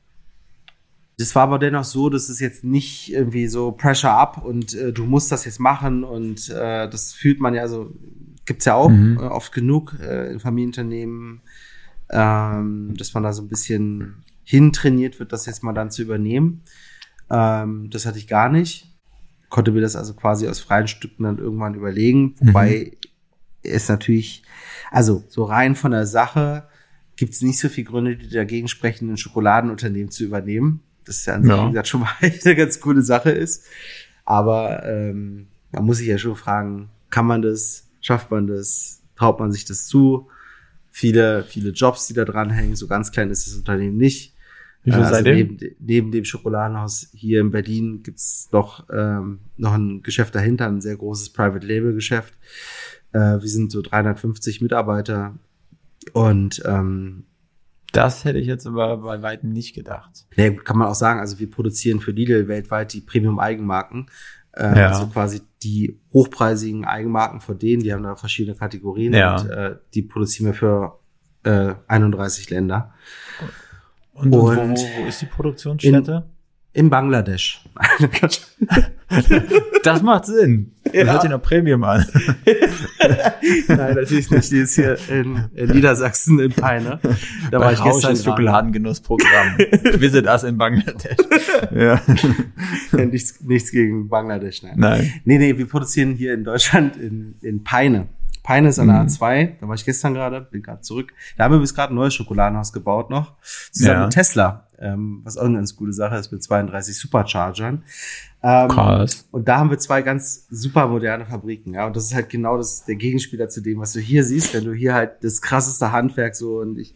das war aber dennoch so, dass es jetzt nicht irgendwie so Pressure up und äh, du musst das jetzt machen und äh, das fühlt man ja so, gibt's ja auch Mhm. äh, oft genug äh, in Familienunternehmen, ähm, dass man da so ein bisschen hintrainiert wird, das jetzt mal dann zu übernehmen. Ähm, das hatte ich gar nicht. Konnte mir das also quasi aus freien Stücken dann irgendwann überlegen, wobei es natürlich, also so rein von der Sache gibt es nicht so viele Gründe, die dagegen sprechen, ein Schokoladenunternehmen zu übernehmen. Das ist ja an sich, Ja. wie gesagt, schon mal eine ganz coole Sache ist. Aber ähm, man muss sich ja schon fragen, kann man das, schafft man das, traut man sich das zu? Viele, viele Jobs, die da dranhängen, so ganz klein ist das Unternehmen nicht. Wie viel Äh, also ihr? neben, neben dem Schokoladenhaus hier in Berlin gibt's noch, ähm, noch ein Geschäft dahinter, ein sehr großes Private Label Geschäft. Äh, wir sind so 350 Mitarbeiter und ähm, Das hätte ich jetzt aber bei Weitem nicht gedacht. ja, kann man auch sagen, also wir produzieren für Lidl weltweit die Premium-Eigenmarken. Äh, Ja. Also quasi die hochpreisigen Eigenmarken von denen, die haben da verschiedene Kategorien Ja. und äh, die produzieren wir für äh, 31 Länder. Und, und wo, Und wo, wo ist die Produktionsstätte? In Bangladesch. das macht Sinn. Ja. Das hört sich noch Premium an. Nein, natürlich nicht. Die ist hier in, in Niedersachsen in Peine. Da war Bei ich Rausch gestern Schokoladengenussprogramm. Visit us in Bangladesch. ja. nichts, nichts gegen Bangladesch, nein. Nein. Nee, nee, wir produzieren hier in Deutschland in, in Peine. Peine ist an der Mhm. A2, da war ich gestern gerade, bin gerade zurück. Da haben wir bis gerade ein neues Schokoladenhaus gebaut noch, zusammen Ja. mit Tesla, ähm, was auch eine ganz coole Sache ist, mit 32 Superchargern. Ähm, Krass. Und da haben wir zwei ganz super moderne Fabriken, ja. Und das ist halt genau das, der Gegenspieler zu dem, was du hier siehst, wenn du hier halt das krasseste Handwerk so und ich,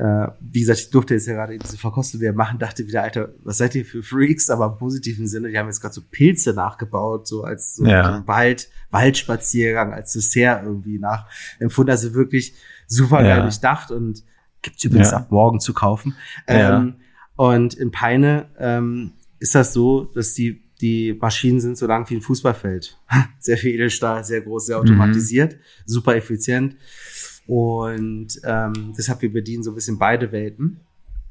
äh, wie gesagt, ich durfte jetzt ja gerade diese Verkostung wieder machen, dachte wieder, Alter, was seid ihr für Freaks, aber im positiven Sinne, die haben jetzt gerade so Pilze nachgebaut, so als so Ja. ein Wald, Waldspaziergang, als Dessert irgendwie nachempfunden, also wirklich super geil Ja. durchdacht und Gibt's übrigens Ja. ab morgen zu kaufen. Ähm, und in Peine ähm, ist das so, dass die, die Maschinen sind so lang wie ein Fußballfeld. Sehr viel Edelstahl, sehr groß, sehr automatisiert, super effizient. Und ähm, deshalb wir bedienen so ein bisschen beide Welten.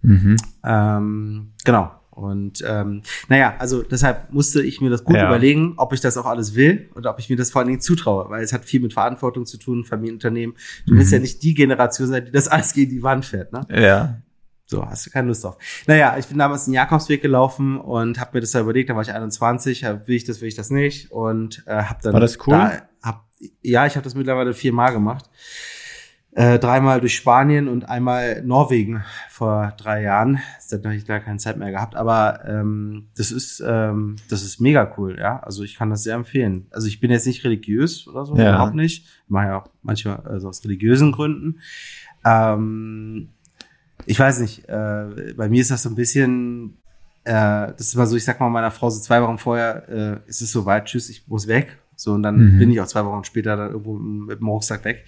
Mhm. Ähm, genau. Und ähm, naja, also deshalb musste ich mir das gut Ja. überlegen, ob ich das auch alles will oder ob ich mir das vor allen Dingen zutraue, weil es hat viel mit Verantwortung zu tun, Familienunternehmen. Du willst ja nicht die Generation sein, die das alles gegen die Wand fährt, ne? Ja. So, hast du keine Lust drauf. Naja, ich bin damals den Jakobsweg gelaufen und habe mir das da überlegt, da war ich 21, hab, will ich das, will ich das nicht und äh, habe dann War das cool? Da, hab, ja, ich habe das mittlerweile viermal gemacht. Äh, dreimal durch Spanien und einmal Norwegen vor drei Jahren. Das hat natürlich leider keine Zeit mehr gehabt, aber ähm, das ist ähm, das ist mega cool, ja. Also ich kann das sehr empfehlen. Also ich bin jetzt nicht religiös oder so, Ja. überhaupt nicht. Ich mache ja auch manchmal also aus religiösen Gründen. Ähm, ich weiß nicht, äh, bei mir ist das so ein bisschen, äh, das ist immer so, ich sag mal meiner Frau so zwei Wochen vorher, äh, ist es soweit, tschüss, ich muss weg. So, und dann Mhm. bin ich auch zwei Wochen später dann irgendwo mit dem Rucksack weg,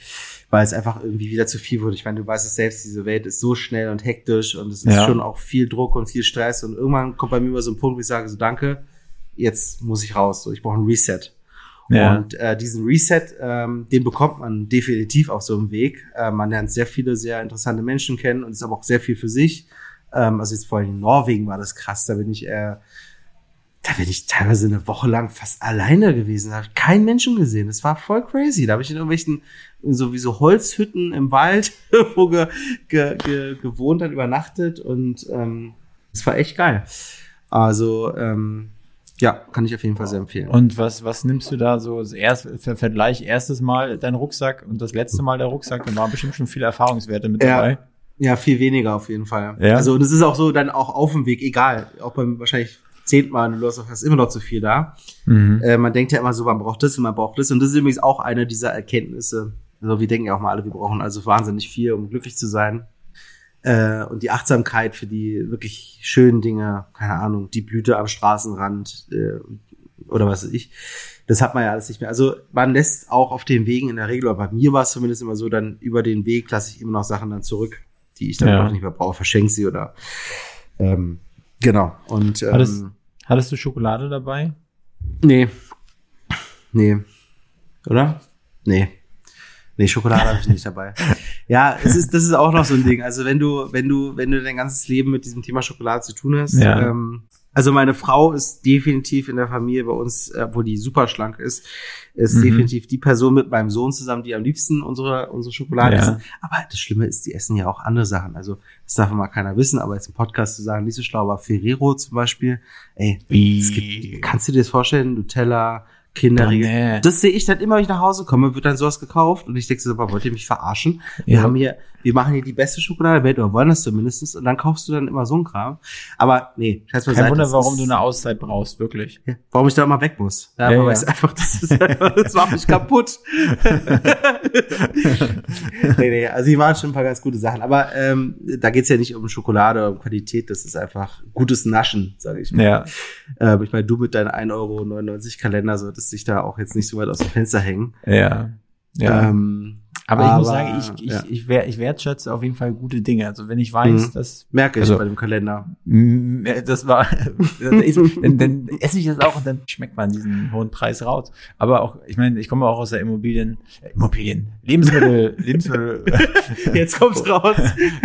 weil es einfach irgendwie wieder zu viel wurde. Ich meine, du weißt es selbst, diese Welt ist so schnell und hektisch und es ist Ja. schon auch viel Druck und viel Stress und irgendwann kommt bei mir immer so ein Punkt, wo ich sage, so danke, jetzt muss ich raus, so ich brauche ein Reset. Ja. Und äh, diesen Reset, ähm, den bekommt man definitiv auf so einem Weg. Äh, man lernt sehr viele sehr interessante Menschen kennen und ist aber auch sehr viel für sich. Ähm, also jetzt vor allem in Norwegen war das krass. Da bin ich, äh, da bin ich teilweise eine Woche lang fast alleine gewesen. Da habe ich keinen Menschen gesehen. Das war voll crazy. Da habe ich in irgendwelchen sowieso Holzhütten im Wald wo ge, ge, ge, gewohnt, dann übernachtet und ähm, das war echt geil. Also ähm, ja, kann ich auf jeden Fall sehr empfehlen. Und was, was nimmst du da so erst, für Vergleich erstes Mal dein Rucksack und das letzte Mal der Rucksack? Da waren bestimmt schon viele Erfahrungswerte mit Ja. dabei. Ja, viel weniger auf jeden Fall. Ja? Also und es ist auch so dann auch auf dem Weg, egal, auch beim wahrscheinlich zehnten Mal, du hast immer noch zu viel da. Mhm. Äh, man denkt ja immer so, man braucht das und man braucht das. Und das ist übrigens auch eine dieser Erkenntnisse. Also wir denken ja auch mal alle, wir brauchen also wahnsinnig viel, um glücklich zu sein. Äh, und die Achtsamkeit für die wirklich schönen Dinge, keine Ahnung, die Blüte am Straßenrand äh, oder was weiß ich. Das hat man ja alles nicht mehr. Also man lässt auch auf den Wegen in der Regel, oder bei mir war es zumindest immer so, dann über den Weg lasse ich immer noch Sachen dann zurück, die ich dann Ja. auch nicht mehr brauche, verschenke sie oder ähm, genau. Und ähm, Hattest, hattest du Schokolade dabei? Nee. Nee. Oder? Nee. Nee, Schokolade habe ich nicht dabei. Ja, es ist, das ist auch noch so ein Ding. Also wenn du, wenn du, wenn du dein ganzes Leben mit diesem Thema Schokolade zu tun hast, Ja. ähm, also meine Frau ist definitiv in der Familie bei uns, äh, wo die super schlank ist, ist Mhm. definitiv die Person mit meinem Sohn zusammen, die am liebsten unsere, unsere Schokolade Ja. essen. Aber das Schlimme ist, die essen ja auch andere Sachen. Also das darf mal keiner wissen, aber jetzt im Podcast zu sagen, nicht so schlau, aber Ferrero zum Beispiel, ey, es gibt, kannst du dir das vorstellen? Nutella, Kinderriegel. Oh, nee. Das sehe ich dann immer, wenn ich nach Hause komme, wird dann sowas gekauft und ich denke so, wollt ihr mich verarschen? Wir Ja. haben hier, wir machen hier die beste Schokolade der Welt oder wollen das zumindest und dann kaufst du dann immer so einen Kram. Aber nee, scheiß Kein beiseite, Wunder, warum du eine Auszeit brauchst, wirklich. ja, warum ich da mal weg muss. Ja, Ja, ja. einfach, das, ist, das macht mich kaputt. nee, nee, also die waren schon ein paar ganz gute Sachen. Aber ähm, da geht's ja nicht um Schokolade oder um Qualität, das ist einfach gutes Naschen, sage ich mal. Ja. Ähm, ich meine, du mit deinem 1,99 Euro Kalender solltest dich da auch jetzt nicht so weit aus dem Fenster hängen. Ja. Ja. Ähm, aber ich muss aber, sagen, ich, ich, ja. ich, wer, ich wertschätze auf jeden Fall gute Dinge. Also wenn ich weiß, Mhm. dass merke ich also- bei dem Kalender. Mm, Das war, dann, ist- dann, dann esse ich das auch und dann schmeckt man diesen hohen Preis raus. Aber auch, ich meine, ich komme auch aus der Immobilien, äh, Immobilien, Lebensmittel, Lebensmittel, Jetzt kommt's raus.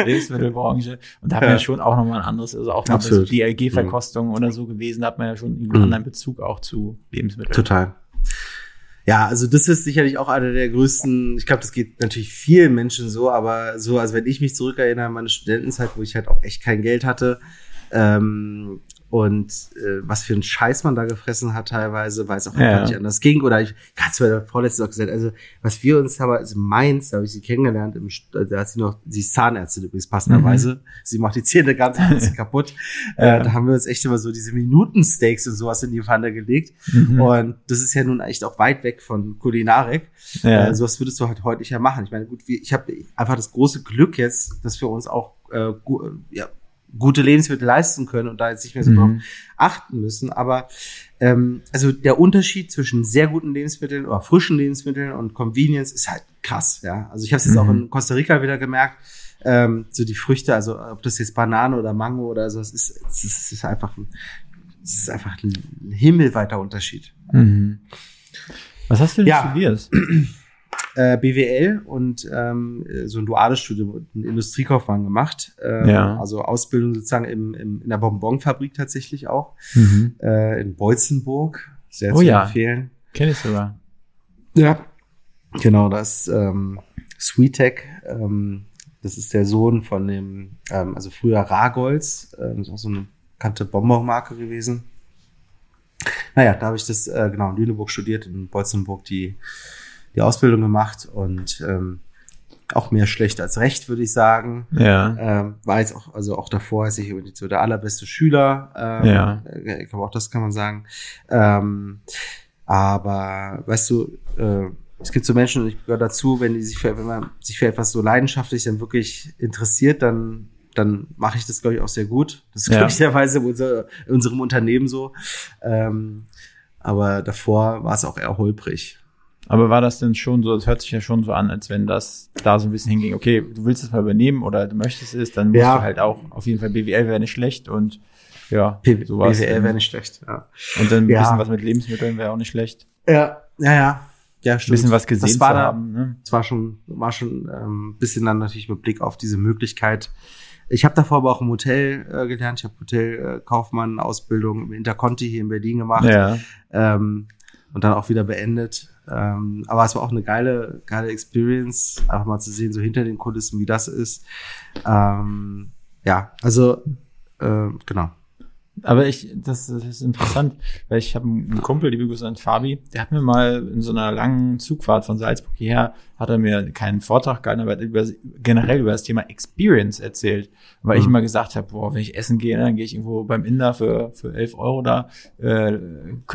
Lebensmittelbranche und da hat Ja. man ja schon auch nochmal ein anderes, also auch mal so DLG-Verkostung oder so gewesen, da hat man ja schon einen Mhm. anderen Bezug auch zu Lebensmitteln. Total. Ja, also das ist sicherlich auch einer der größten, ich glaube, das geht natürlich vielen Menschen so, aber so, also wenn ich mich zurückerinnere an meine Studentenzeit, wo ich halt auch echt kein Geld hatte, ähm, und äh, was für einen Scheiß man da gefressen hat teilweise, weil es auch Ja. einfach nicht anders ging. Oder ich hatte es bei der vorletzten auch gesagt, also was wir uns haben, also Mainz, da habe ich sie kennengelernt, im, St- da hat sie noch, sie ist Zahnärztin übrigens passenderweise, sie macht die Zähne ganz ein bisschen kaputt. Ja. Äh, da haben wir uns echt immer so diese Minutensteaks und sowas in die Pfanne gelegt. Mhm. Und das ist ja nun echt auch weit weg von Kulinarik. Ja. Äh, sowas würdest du halt heute nicht mehr machen. Ich meine, gut, wie, ich habe einfach das große Glück jetzt, dass wir uns auch äh, äh, ja, gute Lebensmittel leisten können und da jetzt nicht mehr so Mhm. drauf achten müssen. Aber ähm, also der Unterschied zwischen sehr guten Lebensmitteln oder frischen Lebensmitteln und Convenience ist halt krass. Ja, also ich habe es jetzt Mhm. auch in Costa Rica wieder gemerkt. ähm, so die Früchte, also ob das jetzt Banane oder Mango oder so, es ist, es ist, es ist einfach ein, es ist einfach ein himmelweiter Unterschied. Mhm. Was hast du denn Ja. studiert? Äh, BWL und ähm, so ein duales Studium, einen Industriekaufmann gemacht. Ähm, Ja. Also Ausbildung sozusagen im, im, in der Bonbonfabrik tatsächlich auch, Mhm. äh, in Beutzenburg. Sehr Oh zu ja. empfehlen. Kenn ich sogar. Ja. Genau, das ähm, Sweetek, ähm, das ist der Sohn von dem, ähm, also früher Ragolz, ähm, ist auch so eine bekannte Bonbonmarke gewesen. Naja, da habe ich das äh, genau in Lüneburg studiert, in Beutzenburg die, die Ausbildung gemacht und ähm, auch mehr schlecht als recht, würde ich sagen. Ja. Ähm, war jetzt auch, also auch davor als ich nicht so der allerbeste Schüler. Ähm, Ja. äh, Ich glaube, auch das kann man sagen. Ähm, aber weißt du, äh, es gibt so Menschen, und ich gehöre dazu, wenn die sich für, wenn man sich für etwas so leidenschaftlich dann wirklich interessiert, dann dann mache ich das, glaube ich, auch sehr gut. Das ist Ja. glücklicherweise in, unser, in unserem Unternehmen so. Ähm, aber davor war es auch eher holprig. Aber war das denn schon so, das hört sich ja schon so an, als wenn das da so ein bisschen hinging, okay, du willst es mal übernehmen oder du möchtest es, dann musst Ja. du halt auch, auf jeden Fall BWL wäre nicht schlecht und ja, P sowas. BWL wäre nicht schlecht. Ja. Und dann ein Ja. bisschen was mit Lebensmitteln wäre auch nicht schlecht. Ja, ja, ja. Ja, Ein stimmt. bisschen was gesehen das war zu da, haben. Ne? Es war schon, war schon ähm, ein bisschen dann natürlich mit Blick auf diese Möglichkeit. Ich habe davor aber auch im Hotel äh, gelernt. Ich habe Hotelkaufmann Ausbildung im Interconti hier in Berlin gemacht Ja. ähm, und dann auch wieder beendet. Ähm, aber es war auch eine geile, geile Experience, einfach mal zu sehen, so hinter den Kulissen, wie das ist. Ähm, ja, also äh, genau. Aber ich, das, das ist interessant, weil ich habe einen Kumpel, liebe Grüße an Fabi, der hat mir mal in so einer langen Zugfahrt von Salzburg hierher, hat er mir keinen Vortrag gehalten, aber er über, generell über das Thema Experience erzählt. Weil ich Mhm. immer gesagt habe, boah, wenn ich essen gehe, dann gehe ich irgendwo beim Inder für, für 11 Euro da äh,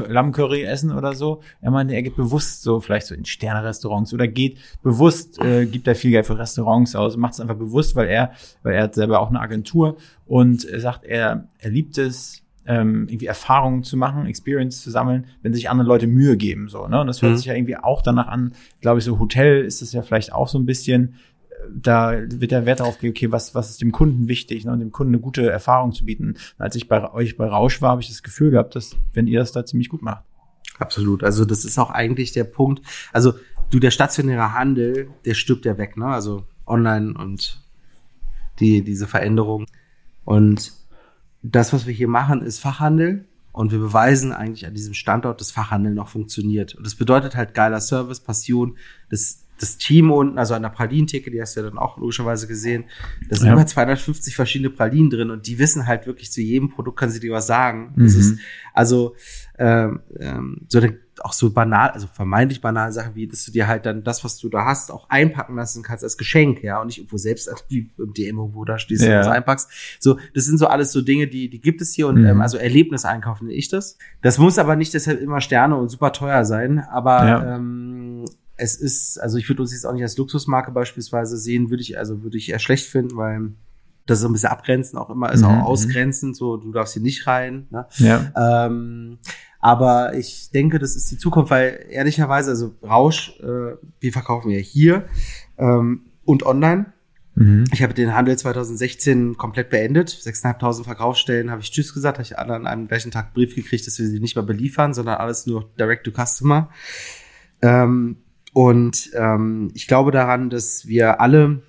Lammcurry essen oder so. Er meinte, er geht bewusst so, vielleicht so in Sterne-Restaurants oder geht bewusst, äh, gibt er viel Geld für Restaurants aus, macht es einfach bewusst, weil er, weil er hat selber auch eine Agentur und er sagt, er, er liebt es, ähm, irgendwie Erfahrungen zu machen, Experience zu sammeln, wenn sich andere Leute Mühe geben, so, ne? Und das hört Mhm. sich ja irgendwie auch danach an, glaube ich, so Hotel ist es ja vielleicht auch so ein bisschen, da wird der Wert darauf gelegt, okay, was, was ist dem Kunden wichtig, ne? Und dem Kunden eine gute Erfahrung zu bieten. Und als ich bei euch bei Rausch war, habe ich das Gefühl gehabt, dass, wenn ihr das da ziemlich gut macht. Absolut. Also das ist auch eigentlich der Punkt. Also du, der stationäre Handel, der stirbt ja weg, ne? Also online und die, diese Veränderung. Und das, was wir hier machen, ist Fachhandel. Und wir beweisen eigentlich an diesem Standort, dass Fachhandel noch funktioniert. Und das bedeutet halt geiler Service, Passion, das, das Team unten, also an der Pralintheke, die hast du ja dann auch logischerweise gesehen, da sind Ja. über 250 verschiedene Pralinen drin und die wissen halt wirklich zu jedem Produkt kann sie dir was sagen. Das Mhm. ist, also ähm, ähm, so auch so banal, also vermeintlich banale Sachen wie, dass du dir halt dann das, was du da hast, auch einpacken lassen kannst als Geschenk, ja, und nicht irgendwo selbst wie im DM irgendwo da stehst Ja. und das einpackst. So, das sind so alles so Dinge, die, die gibt es hier und Mhm. ähm, also Erlebniseinkauf nenne ich das. Das muss aber nicht deshalb immer Sterne und super teuer sein, aber Ja. ähm, es ist, also ich würde uns jetzt auch nicht als Luxusmarke beispielsweise sehen, würde ich, also würde ich eher schlecht finden, weil das ist so ein bisschen abgrenzen auch immer, ist Mhm, auch mhm. ausgrenzend, so du darfst hier nicht rein. Ne? Ja. Ähm, aber ich denke, das ist die Zukunft, weil ehrlicherweise, also Rausch, äh, wir verkaufen ja hier ähm, und online. Mhm. Ich habe den Handel 2016 komplett beendet. 6.500 Verkaufsstellen habe ich Tschüss gesagt, habe ich alle an einem gleichen Tag einen Brief gekriegt, dass wir sie nicht mehr beliefern, sondern alles nur direct to customer. Ähm, und ähm, ich glaube daran, dass wir alle,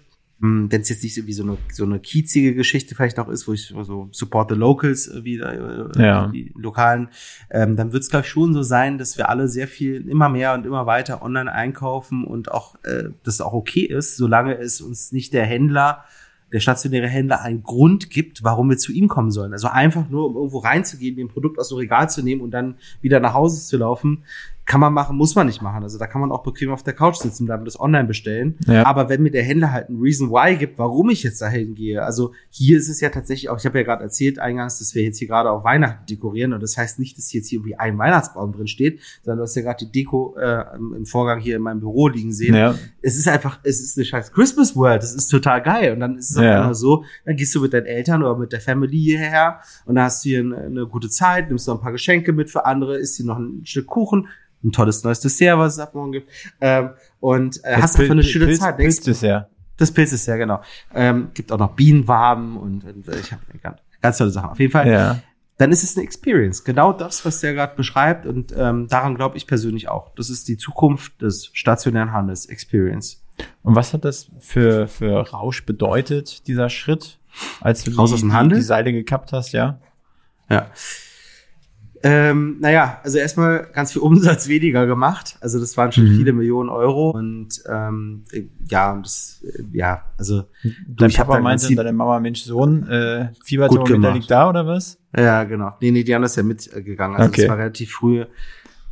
wenn es jetzt nicht so wie so eine, so eine kiezige Geschichte vielleicht noch ist, wo ich so support the locals äh, wieder, äh, Ja. die lokalen, ähm, dann wird es glaube ich schon so sein, dass wir alle sehr viel immer mehr und immer weiter online einkaufen und auch äh, das auch okay ist, solange es uns nicht der Händler der stationäre Händler einen Grund gibt, warum wir zu ihm kommen sollen. Also einfach nur, um irgendwo reinzugehen, mir ein Produkt aus dem Regal zu nehmen und dann wieder nach Hause zu laufen, kann man machen, muss man nicht machen. Also da kann man auch bequem auf der Couch sitzen bleiben und das online bestellen. Ja. Aber wenn mir der Händler halt ein Reason Why gibt, warum ich jetzt dahin gehe, also hier ist es ja tatsächlich auch, ich habe ja gerade erzählt eingangs, dass wir jetzt hier gerade auf Weihnachten dekorieren und das heißt nicht, dass jetzt hier irgendwie ein Weihnachtsbaum drin steht, sondern du hast ja gerade die Deko äh, im Vorgang hier in meinem Büro liegen sehen Ja. es ist einfach, es ist eine scheiß Christmas World, das ist total geil. Und dann ist es auf Ja. einmal so, dann gehst du mit deinen Eltern oder mit der Family hierher und dann hast du hier eine, eine gute Zeit, nimmst noch ein paar Geschenke mit für andere, isst hier noch ein Stück Kuchen, ein tolles neues Dessert, was es ab morgen gibt. Ähm, und äh, hast einfach eine schöne Pilz, Zeit. Pilz Dessert. Das Pilz ist ja genau. Ähm, gibt auch noch Bienenwaben und, und ich habe ganz, ganz tolle Sachen. Auf jeden Fall. Ja. Dann ist es eine Experience. Genau das, was der gerade beschreibt. Und ähm, daran glaube ich persönlich auch. Das ist die Zukunft des stationären Handels. Experience. Und was hat das für, für Rausch bedeutet, dieser Schritt, als du Raus die, aus dem die, die Seile gekappt hast, ja? Ja. Ähm, naja, also erstmal ganz viel Umsatz weniger gemacht. Also das waren schon Mhm. viele Millionen Euro. Und ähm, ja, das, äh, ja, also Dein ich Papa meinte, deine Mama, Mensch, Sohn, äh, Fieberthermometer liegt da, oder was? Ja, genau. Nee, nee, die haben das ja mitgegangen. Also Okay. das war relativ früh.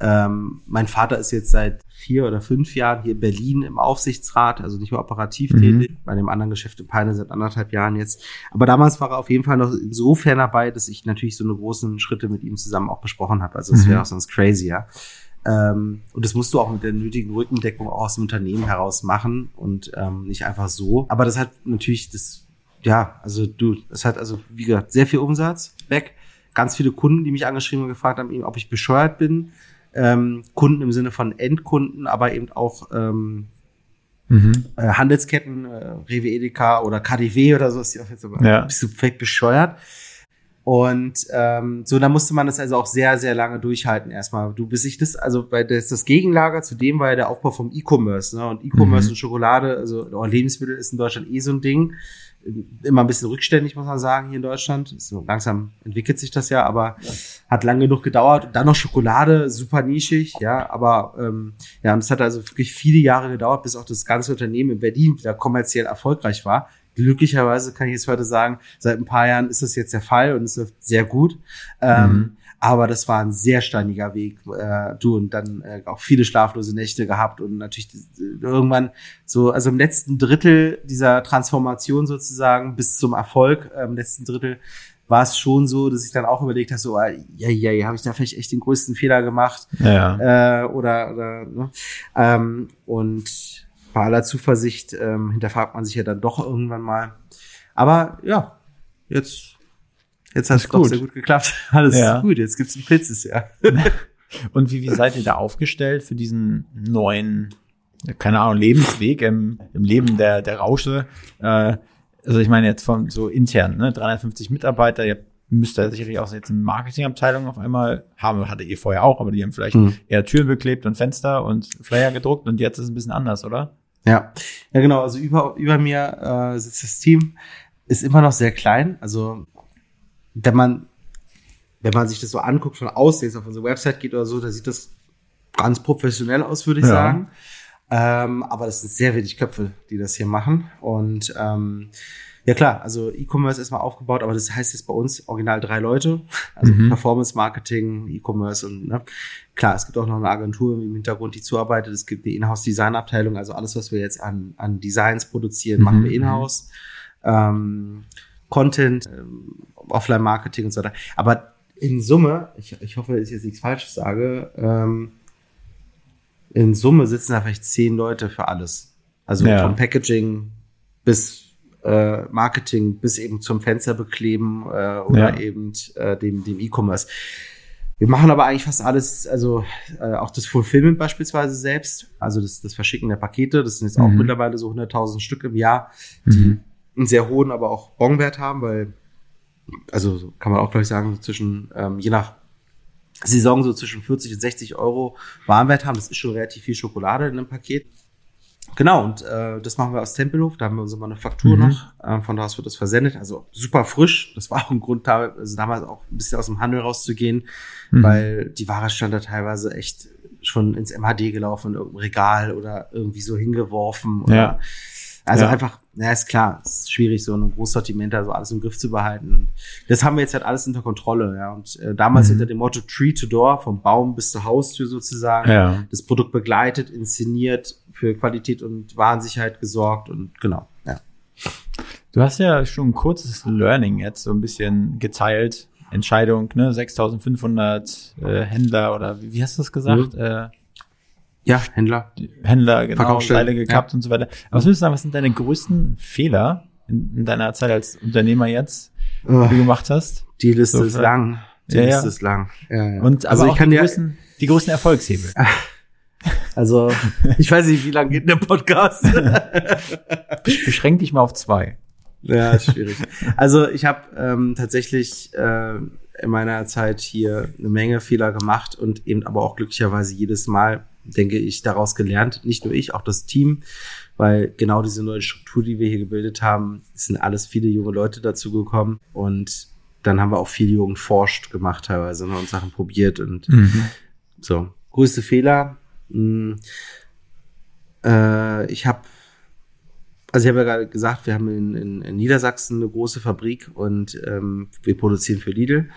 Ähm, mein Vater ist jetzt seit vier oder fünf Jahren hier in Berlin im Aufsichtsrat, also nicht mehr operativ Mhm. tätig, bei dem anderen Geschäft in Peine seit anderthalb Jahren jetzt. Aber damals war er auf jeden Fall noch insofern dabei, dass ich natürlich so eine großen Schritte mit ihm zusammen auch besprochen habe. Also es Mhm. wäre auch sonst crazy, ja. Ähm, und das musst du auch mit der nötigen Rückendeckung auch aus dem Unternehmen heraus machen und ähm, nicht einfach so. Aber das hat natürlich das, ja, also du, das hat also, wie gesagt, sehr viel Umsatz weg. Ganz viele Kunden, die mich angeschrieben und gefragt haben, ob ich bescheuert bin. Ähm, Kunden im Sinne von Endkunden, aber eben auch ähm, Mhm. äh, Handelsketten, äh, Rewe Edeka oder KDW oder so, ist die auch jetzt aber, Ja. bist du vielleicht bescheuert. Und ähm, so, da musste man das also auch sehr, sehr lange durchhalten erstmal. Du bis ich das, also weil das, das Gegenlager zu dem war ja der Aufbau vom E-Commerce, ne? Und E-Commerce Mhm. und Schokolade, also oder Lebensmittel ist in Deutschland eh so ein Ding. Immer ein bisschen rückständig, muss man sagen, hier in Deutschland. So langsam entwickelt sich das ja, aber hat lang genug gedauert. Und dann noch Schokolade, super nischig, ja, aber ähm, ja, und es hat also wirklich viele Jahre gedauert, bis auch das ganze Unternehmen in Berlin wieder kommerziell erfolgreich war. Glücklicherweise kann ich jetzt heute sagen, seit ein paar Jahren ist das jetzt der Fall und es läuft sehr gut. Ähm, Mhm. Aber das war ein sehr steiniger Weg. Äh, du und dann äh, auch viele schlaflose Nächte gehabt und natürlich die- irgendwann so, also im letzten Drittel dieser Transformation sozusagen bis zum Erfolg, äh, im letzten Drittel war es schon so, dass ich dann auch überlegt habe, so, ah, ja, ja, ja, habe ich da vielleicht echt den größten Fehler gemacht Ja. äh, oder, oder ne? ähm, und bei aller Zuversicht ähm, hinterfragt man sich ja dann doch irgendwann mal. Aber ja, jetzt jetzt hat es doch gut. sehr gut geklappt. Alles Ja. gut. Jetzt gibt's ein Blitzes, ja. Und wie, wie seid ihr da aufgestellt für diesen neuen, keine Ahnung, Lebensweg im, im Leben der, der Rausche? Äh, also ich meine jetzt von so intern, ne, 350 Mitarbeiter, ihr müsst da sicherlich auch jetzt eine Marketingabteilung auf einmal haben, hattet ihr vorher auch, aber die haben vielleicht Mhm. eher Türen beklebt und Fenster und Flyer gedruckt und jetzt ist es ein bisschen anders, oder? Ja, ja genau. Also über, über mir äh, sitzt das Team, ist immer noch sehr klein. Also wenn man wenn man sich das so anguckt von außen, jetzt auf unsere Website geht oder so, da sieht das ganz professionell aus, würde ich Ja. sagen. Ähm, aber das sind sehr wenig Köpfe, die das hier machen. Und ähm, ja klar, also E-Commerce ist mal aufgebaut, aber das heißt jetzt bei uns original drei Leute. Also Mhm. Performance Marketing, E-Commerce und ne, klar, es gibt auch noch eine Agentur im Hintergrund, die zuarbeitet. Es gibt eine Inhouse-Design-Abteilung, also alles, was wir jetzt an, an Designs produzieren, machen wir Mhm. in-house. Ähm, Content, ähm, Offline-Marketing und so weiter. Aber in Summe, ich, ich hoffe, dass ich jetzt nichts Falsches sage, ähm, in Summe sitzen da vielleicht zehn Leute für alles. Also Ja. vom Packaging bis äh, Marketing bis eben zum Fenster bekleben äh, oder Ja. eben äh, dem, dem E-Commerce. Wir machen aber eigentlich fast alles, also äh, auch das Fulfillment beispielsweise selbst, also das, das Verschicken der Pakete, das sind jetzt auch Mhm. mittlerweile so 100.000 Stück im Jahr, die einen sehr hohen, aber auch Bonwert haben, weil, also so kann man auch gleich sagen, zwischen, ähm, je nach Saison so zwischen 40 und 60 Euro Warenwert haben. Das ist schon relativ viel Schokolade in einem Paket. Genau, und äh, das machen wir aus Tempelhof. Da haben wir unsere Manufaktur Mhm. noch. Äh, von da aus wird das versendet. Also super frisch. Das war auch ein Grund, da, also damals auch ein bisschen aus dem Handel rauszugehen, Mhm. weil die Ware stand da teilweise echt schon ins MHD gelaufen, in irgendeinem Regal oder irgendwie so hingeworfen. Oder, Ja. Also Ja. einfach, na ist klar, es ist schwierig, so ein Großsortiment da so alles im Griff zu behalten. Und das haben wir jetzt halt alles unter Kontrolle, ja. Und äh, damals Mhm. unter dem Motto Tree to Door, vom Baum bis zur Haustür sozusagen, Ja. das Produkt begleitet, inszeniert, für Qualität und Warensicherheit gesorgt und genau, ja. Du hast ja schon ein kurzes Learning jetzt so ein bisschen geteilt. Entscheidung, ne, 6500 äh, Händler oder wie, wie hast du das gesagt? Äh, Ja, Händler. Händler, genau, Seile gekappt und so weiter. Aber was würdest du sagen, was sind deine größten Fehler in, in deiner Zeit als Unternehmer jetzt, die du gemacht hast? Die Liste So ist lang. Die Ja, ja. Liste ist lang. Ja, ja. Und also aber ich auch kann die, größten, die größten Erfolgshebel. Also, ich weiß nicht, wie lange geht der Podcast? Beschränk dich mal auf zwei. Ja, ist schwierig. Also ich habe ähm, tatsächlich äh, in meiner Zeit hier eine Menge Fehler gemacht und eben aber auch glücklicherweise jedes Mal, denke ich, daraus gelernt. Nicht nur ich, auch das Team, weil genau diese neue Struktur, die wir hier gebildet haben, sind alles viele junge Leute dazu gekommen und dann haben wir auch viel Jugend forscht gemacht teilweise ne, und Sachen probiert und so. Größte Fehler. Mh, äh, ich habe also ich habe ja gerade gesagt, wir haben in, in, in Niedersachsen eine große Fabrik und ähm, wir produzieren für Lidl.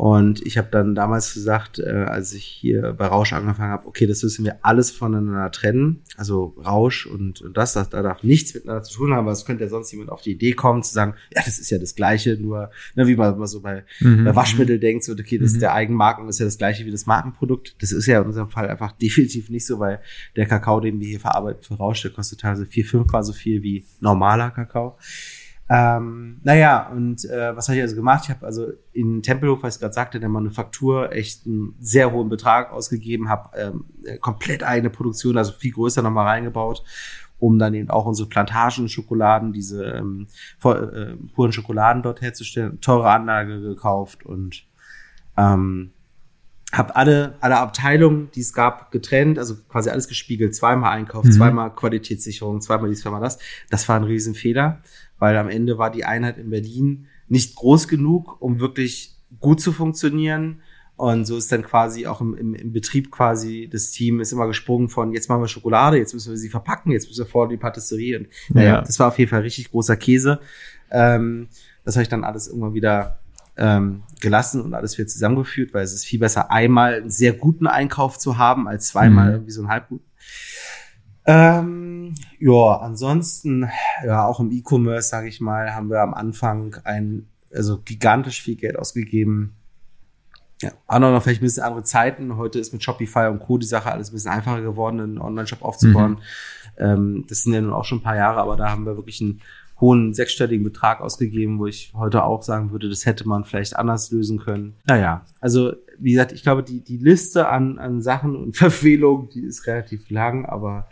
Und ich habe dann damals gesagt, äh, als ich hier bei Rausch angefangen habe, okay, das müssen wir alles voneinander trennen. Also Rausch und, und das, das, da darf nichts miteinander zu tun haben, aber es könnte ja sonst jemand auf die Idee kommen, zu sagen, ja, das ist ja das Gleiche, nur, ne, wie man immer so bei, Mhm. bei Waschmittel denkt, so, okay, das Mhm. ist der Eigenmarken, das ist ja das Gleiche wie das Markenprodukt. Das ist ja in unserem Fall einfach definitiv nicht so, weil der Kakao, den wir hier verarbeiten für Rausch, der kostet teilweise vier, fünfmal so viel wie normaler Kakao. Ähm, naja, und äh, was habe ich also gemacht? Ich habe also in Tempelhof, was ich gerade sagte, der Manufaktur echt einen sehr hohen Betrag ausgegeben, habe ähm, komplett eigene Produktion, also viel größer nochmal reingebaut, um dann eben auch unsere Plantagen, Schokoladen, diese ähm, voll- äh, puren Schokoladen dort herzustellen, teure Anlage gekauft und ähm, habe alle, alle Abteilungen, die es gab, getrennt, also quasi alles gespiegelt, zweimal Einkauf, Mhm. zweimal Qualitätssicherung, zweimal dies, zweimal das. Das war ein Riesenfehler, weil am Ende war die Einheit in Berlin nicht groß genug, um wirklich gut zu funktionieren. Und so ist dann quasi auch im, im, im Betrieb quasi das Team ist immer gesprungen von jetzt machen wir Schokolade, jetzt müssen wir sie verpacken, jetzt müssen wir vor die Patisserie. Und naja, Ja. das war auf jeden Fall richtig großer Käse. Ähm, das habe ich dann alles irgendwann wieder ähm, gelassen und alles wieder zusammengeführt, weil es ist viel besser, einmal einen sehr guten Einkauf zu haben, als zweimal Mhm. irgendwie so einen halbguten. Ähm, ja, ansonsten, ja, auch im E-Commerce, sage ich mal, haben wir am Anfang ein, also gigantisch viel Geld ausgegeben. Ja, auch noch vielleicht ein bisschen andere Zeiten. Heute ist mit Shopify und Co. die Sache alles ein bisschen einfacher geworden, einen Online-Shop aufzubauen. Ähm, das sind ja nun auch schon ein paar Jahre, aber da haben wir wirklich einen hohen sechsstelligen Betrag ausgegeben, wo ich heute auch sagen würde, das hätte man vielleicht anders lösen können. Naja, also wie gesagt, ich glaube, die, die Liste an, an Sachen und Verfehlungen, die ist relativ lang, aber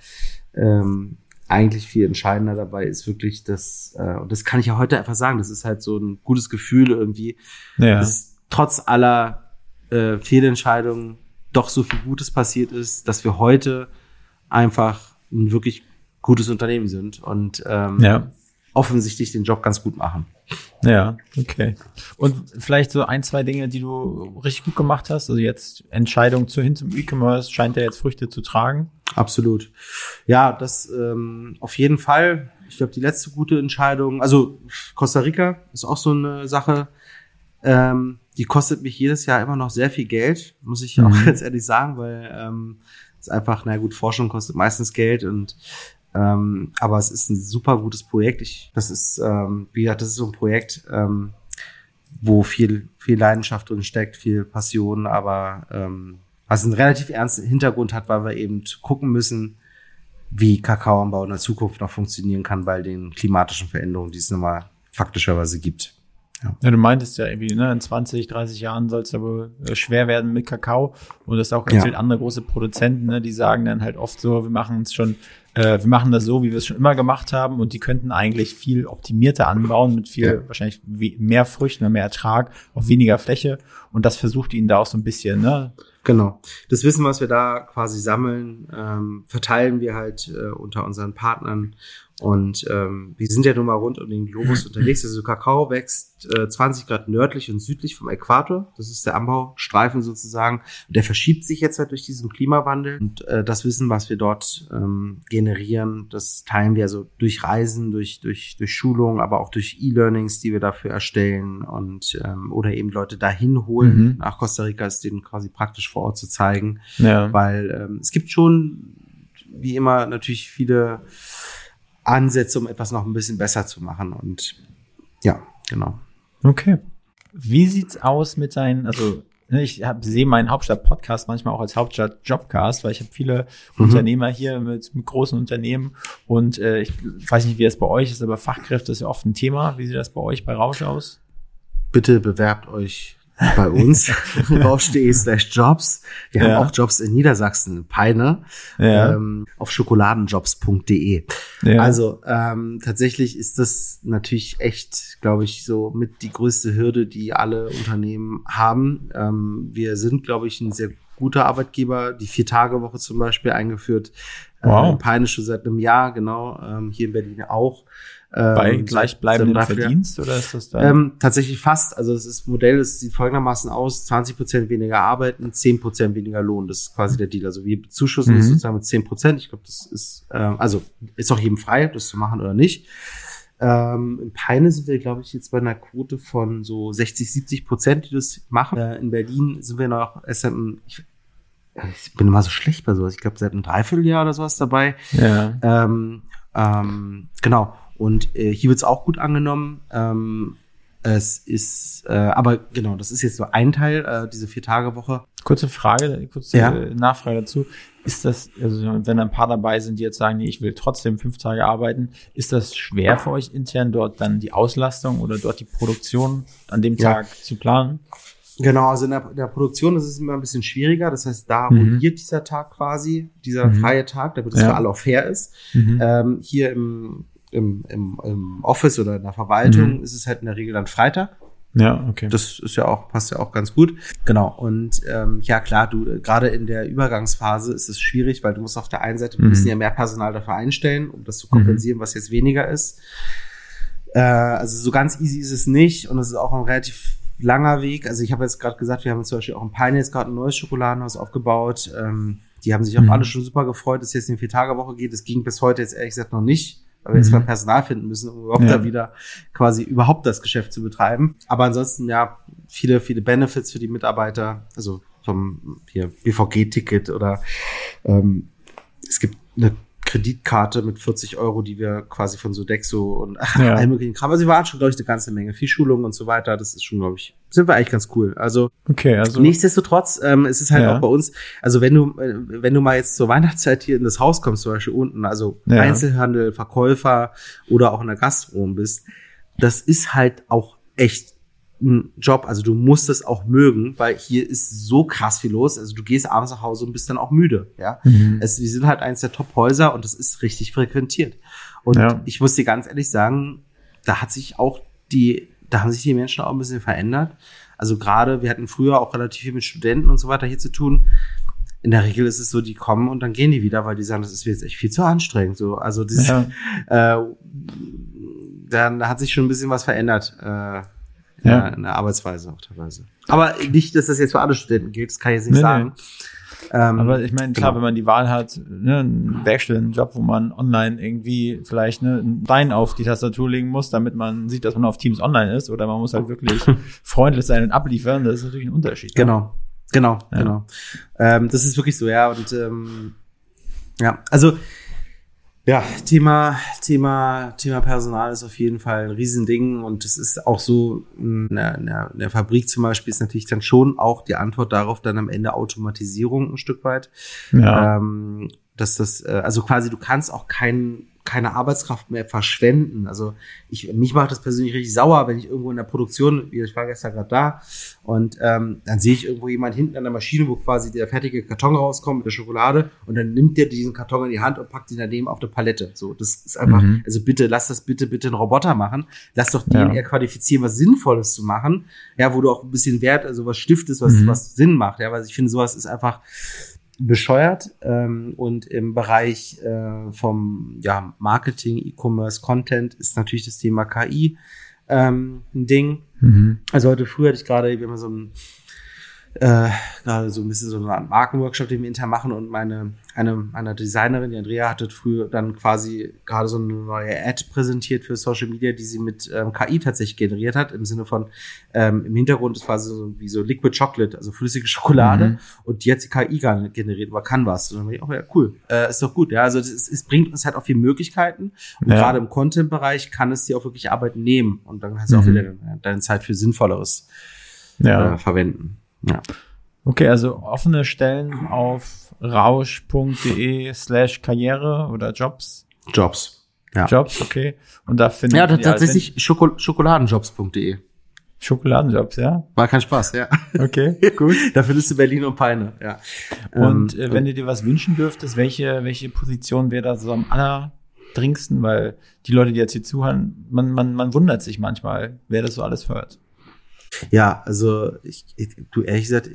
ähm, eigentlich viel entscheidender dabei ist wirklich das, äh, und das kann ich ja heute einfach sagen, das ist halt so ein gutes Gefühl irgendwie, Ja. dass trotz aller äh, Fehlentscheidungen doch so viel Gutes passiert ist, dass wir heute einfach ein wirklich gutes Unternehmen sind und ähm, Ja. Offensichtlich den Job ganz gut machen. Ja, okay. Und vielleicht so ein, zwei Dinge, die du richtig gut gemacht hast. Also jetzt Entscheidung zu hin zum E-Commerce scheint ja jetzt Früchte zu tragen. Absolut. Ja, das ähm, auf jeden Fall. Ich glaube, die letzte gute Entscheidung, also Costa Rica ist auch so eine Sache, ähm, die kostet mich jedes Jahr immer noch sehr viel Geld, muss ich auch Mhm. ganz ehrlich sagen, weil ähm, es ist einfach, na gut, Forschung kostet meistens Geld und ähm, aber es ist ein super gutes Projekt. Ich, das ist, ähm, wie gesagt, das ist so ein Projekt, ähm, wo viel, viel Leidenschaft drin steckt, viel Passion, aber ähm, was einen relativ ernsten Hintergrund hat, weil wir eben gucken müssen, wie Kakaoanbau in der Zukunft noch funktionieren kann bei den klimatischen Veränderungen, die es nun mal faktischerweise gibt. Ja, du meintest ja irgendwie, ne, in 20, 30 Jahren soll es ja wohl äh, schwer werden mit Kakao. Und das ist auch ganz Ja. viele andere große Produzenten, ne, die sagen dann halt oft so, wir machen es schon, äh, wir machen das so, wie wir es schon immer gemacht haben. Und die könnten eigentlich viel optimierter anbauen, mit viel, Ja. wahrscheinlich mehr Früchten, mehr Ertrag, auf weniger Fläche. Und das versucht ihnen da auch so ein bisschen, ne? Genau. Das Wissen, was wir da quasi sammeln, ähm, verteilen wir halt äh, unter unseren Partnern. Und ähm, wir sind ja nun mal rund um den Globus unterwegs. Also Kakao wächst äh, 20 Grad nördlich und südlich vom Äquator. Das ist der Anbaustreifen sozusagen. Und der verschiebt sich jetzt halt durch diesen Klimawandel. Und äh, das Wissen, was wir dort ähm, generieren, das teilen wir also durch Reisen, durch, durch, durch Schulungen, aber auch durch E-Learnings, die wir dafür erstellen und ähm, oder eben Leute dahin holen Mhm. nach Costa Rica, es denen quasi praktisch vor Ort zu zeigen. Ja. Weil ähm, es gibt schon, wie immer, natürlich viele Ansätze, um etwas noch ein bisschen besser zu machen. Und ja, genau. Okay. Wie sieht's aus mit deinen, also ne, ich hab, sehe meinen Hauptstadt-Podcast manchmal auch als Hauptstadt-Jobcast, weil ich habe viele Mhm. Unternehmer hier mit, mit großen Unternehmen und äh, ich weiß nicht, wie das bei euch ist, aber Fachkräfte ist ja oft ein Thema. Wie sieht das bei euch bei Rausch aus? Bitte bewerbt euch bei uns, rausch.de slash Jobs. Wir Ja. haben auch Jobs in Niedersachsen, in Peine, Ja. ähm, auf schokoladenjobs.de. Ja. Also ähm, tatsächlich ist das natürlich echt, glaube ich, so mit die größte Hürde, die alle Unternehmen haben. Ähm, wir sind, glaube ich, ein sehr guter Arbeitgeber. Die Vier-Tage-Woche zum Beispiel eingeführt. Wow. Äh, in Peine schon seit einem Jahr, genau. Ähm, hier in Berlin auch. Ähm, Bei seit- gleichbleibendem. Verdienst oder ist das dann? Ähm, tatsächlich fast. Also es ist Modell, es sieht folgendermaßen aus: 20 Prozent weniger arbeiten, 10 Prozent weniger Lohn. Das ist quasi der Deal. Also wir bezuschussen Mhm. das sozusagen mit 10 Prozent. Ich glaube, das ist ähm, also ist auch jedem frei, das zu machen oder nicht. Ähm, in Peine sind wir, glaube ich, jetzt bei einer Quote von so 60, 70 Prozent, die das machen. Äh, in Berlin sind wir noch erst seit einem, ich, ich bin immer so schlecht bei sowas. Ich glaube, seit einem Dreivierteljahr oder sowas dabei. ja. Ähm, ähm, genau. Und äh, hier wird's auch gut angenommen. Ähm, es ist, äh, aber genau, das ist jetzt nur ein Teil, äh, diese Vier-Tage-Woche. Kurze Frage, kurze Ja. Nachfrage dazu. Ist das, also wenn ein paar dabei sind, die jetzt sagen, nee, ich will trotzdem fünf Tage arbeiten, ist das schwer für euch intern dort dann die Auslastung oder dort die Produktion an dem Ja. Tag zu planen? Genau, also in der, in der Produktion ist es immer ein bisschen schwieriger. Das heißt, da Mhm. rolliert dieser Tag quasi, dieser Mhm. freie Tag, damit es Ja. für alle auch fair ist. Mhm. Ähm, hier im, im, im, im Office oder in der Verwaltung Mhm. ist es halt in der Regel dann Freitag. Ja, okay. Das ist ja auch, passt ja auch ganz gut. Genau. Und ähm, ja klar, du gerade in der Übergangsphase ist es schwierig, weil du musst auf der einen Seite, wir Mhm. müssen ja mehr Personal dafür einstellen, um das zu kompensieren, was jetzt weniger ist. Äh, also so ganz easy ist es nicht und es ist auch ein relativ langer Weg. Also ich habe jetzt gerade gesagt, wir haben zum Beispiel auch in Peine jetzt gerade ein neues Schokoladenhaus aufgebaut. Ähm, die haben sich auch Mhm. alle schon super gefreut, dass es jetzt in die Vier-Tage-Woche geht. Das ging bis heute jetzt ehrlich gesagt noch nicht, weil wir jetzt Mhm. mal Personal finden müssen, um überhaupt Ja. da wieder quasi überhaupt das Geschäft zu betreiben. Aber ansonsten ja viele, viele Benefits für die Mitarbeiter, also vom hier BVG-Ticket oder ähm, es gibt eine Kreditkarte mit 40 Euro, die wir quasi von Sodexo und Ja. allem möglichen Kram. Also wir waren schon, glaube ich, eine ganze Menge. Viel Schulung und so weiter. Das ist schon, glaube ich, sind wir eigentlich ganz cool. Also Okay, also. Nichtsdestotrotz, ähm, es ist halt Ja. auch bei uns, also wenn du, äh, wenn du mal jetzt zur Weihnachtszeit hier in das Haus kommst, zum Beispiel unten, also Ja. Einzelhandel, Verkäufer oder auch in der Gastrom bist, das ist halt auch echt ein Job. Also du musst es auch mögen, weil hier ist so krass viel los. Also du gehst abends nach Hause und bist dann auch müde, ja. Mhm. Es, wir sind halt eins der Top-Häuser und das ist richtig frequentiert. Und Ja. ich muss dir ganz ehrlich sagen, da hat sich auch die, da haben sich die Menschen auch ein bisschen verändert. Also gerade, wir hatten früher auch relativ viel mit Studenten und so weiter hier zu tun. In der Regel ist es so, die kommen und dann gehen die wieder, weil die sagen, das ist mir jetzt echt viel zu anstrengend. So, also dieses, Ja. äh, dann hat sich schon ein bisschen was verändert äh, Ja. in der Arbeitsweise auch teilweise. Aber nicht, dass das jetzt für alle Studenten gilt, das kann ich jetzt nicht Nee, sagen. Ähm, Aber ich meine, klar, genau. wenn man die Wahl hat, ne, einen Werkstudentenjob, wo man online irgendwie vielleicht ne, einen Stein auf die Tastatur legen muss, damit man sieht, dass man auf Teams online ist, oder man muss halt wirklich freundlich sein und abliefern, das ist natürlich ein Unterschied. ne? Genau, genau, Ja. genau. Ähm, das ist wirklich so, ja. Und ähm, ja, also ja, Thema, Thema, Thema Personal ist auf jeden Fall ein Riesending und es ist auch so, in der, in der, in der Fabrik zum Beispiel ist natürlich dann schon auch die Antwort darauf dann am Ende Automatisierung ein Stück weit. Ja. Ähm, dass das, äh, also quasi du kannst auch kein, keine Arbeitskraft mehr verschwenden. Also ich, mich macht das persönlich richtig sauer, wenn ich irgendwo in der Produktion, wie ich war gestern gerade da, und ähm, dann sehe ich irgendwo jemand hinten an der Maschine, wo quasi der fertige Karton rauskommt mit der Schokolade und dann nimmt der diesen Karton in die Hand und packt ihn daneben auf der Palette. So, das ist einfach, Mhm. also bitte, lass das bitte, bitte einen Roboter machen. Lass doch den Ja. eher qualifizieren, was Sinnvolles zu machen. Ja, wo du auch ein bisschen Wert, also was stiftest, was, Mhm. was Sinn macht. Ja, weil ich finde, sowas ist einfach bescheuert ähm, und im Bereich äh, vom ja, Marketing, E-Commerce, Content ist natürlich das Thema KI ähm, ein Ding. Mhm. Also heute früh hatte ich gerade wir haben so ein äh, gerade so ein bisschen so einen Markenworkshop, den wir intern machen und meine eine eine Designerin, die Andrea, hatte früher dann quasi gerade so eine neue Ad präsentiert für Social Media, die sie mit ähm, KI tatsächlich generiert hat, im Sinne von ähm, im Hintergrund ist quasi so wie so Liquid Chocolate, also flüssige Schokolade Mhm. und die hat die KI generiert über Canvas. Und dann ich, oh ja, cool, äh, ist doch gut. Ja, also es, bringt uns halt auch viele Möglichkeiten und Ja. gerade im Content-Bereich kann es dir auch wirklich Arbeit nehmen und dann hast du auch Mhm. wieder deine, deine Zeit für Sinnvolleres Ja. äh, verwenden. Ja. Okay, also offene Stellen auf rausch.de slash Karriere oder Jobs. Jobs. Ja. Jobs, okay. Und da findet Ja, ihr- tatsächlich Schoko Schokoladenjobs.de. Schokoladenjobs, ja? War kein Spaß, ja. Okay, gut. da findest du Berlin und Peine, ja. Und Ähm, äh, wenn du dir was wünschen dürftest, welche, welche Position wäre da so am allerdringendsten? Weil die Leute, die jetzt hier zuhören, man, man, man wundert sich manchmal, wer das so alles hört. Ja, also ich, ich, du ehrlich gesagt,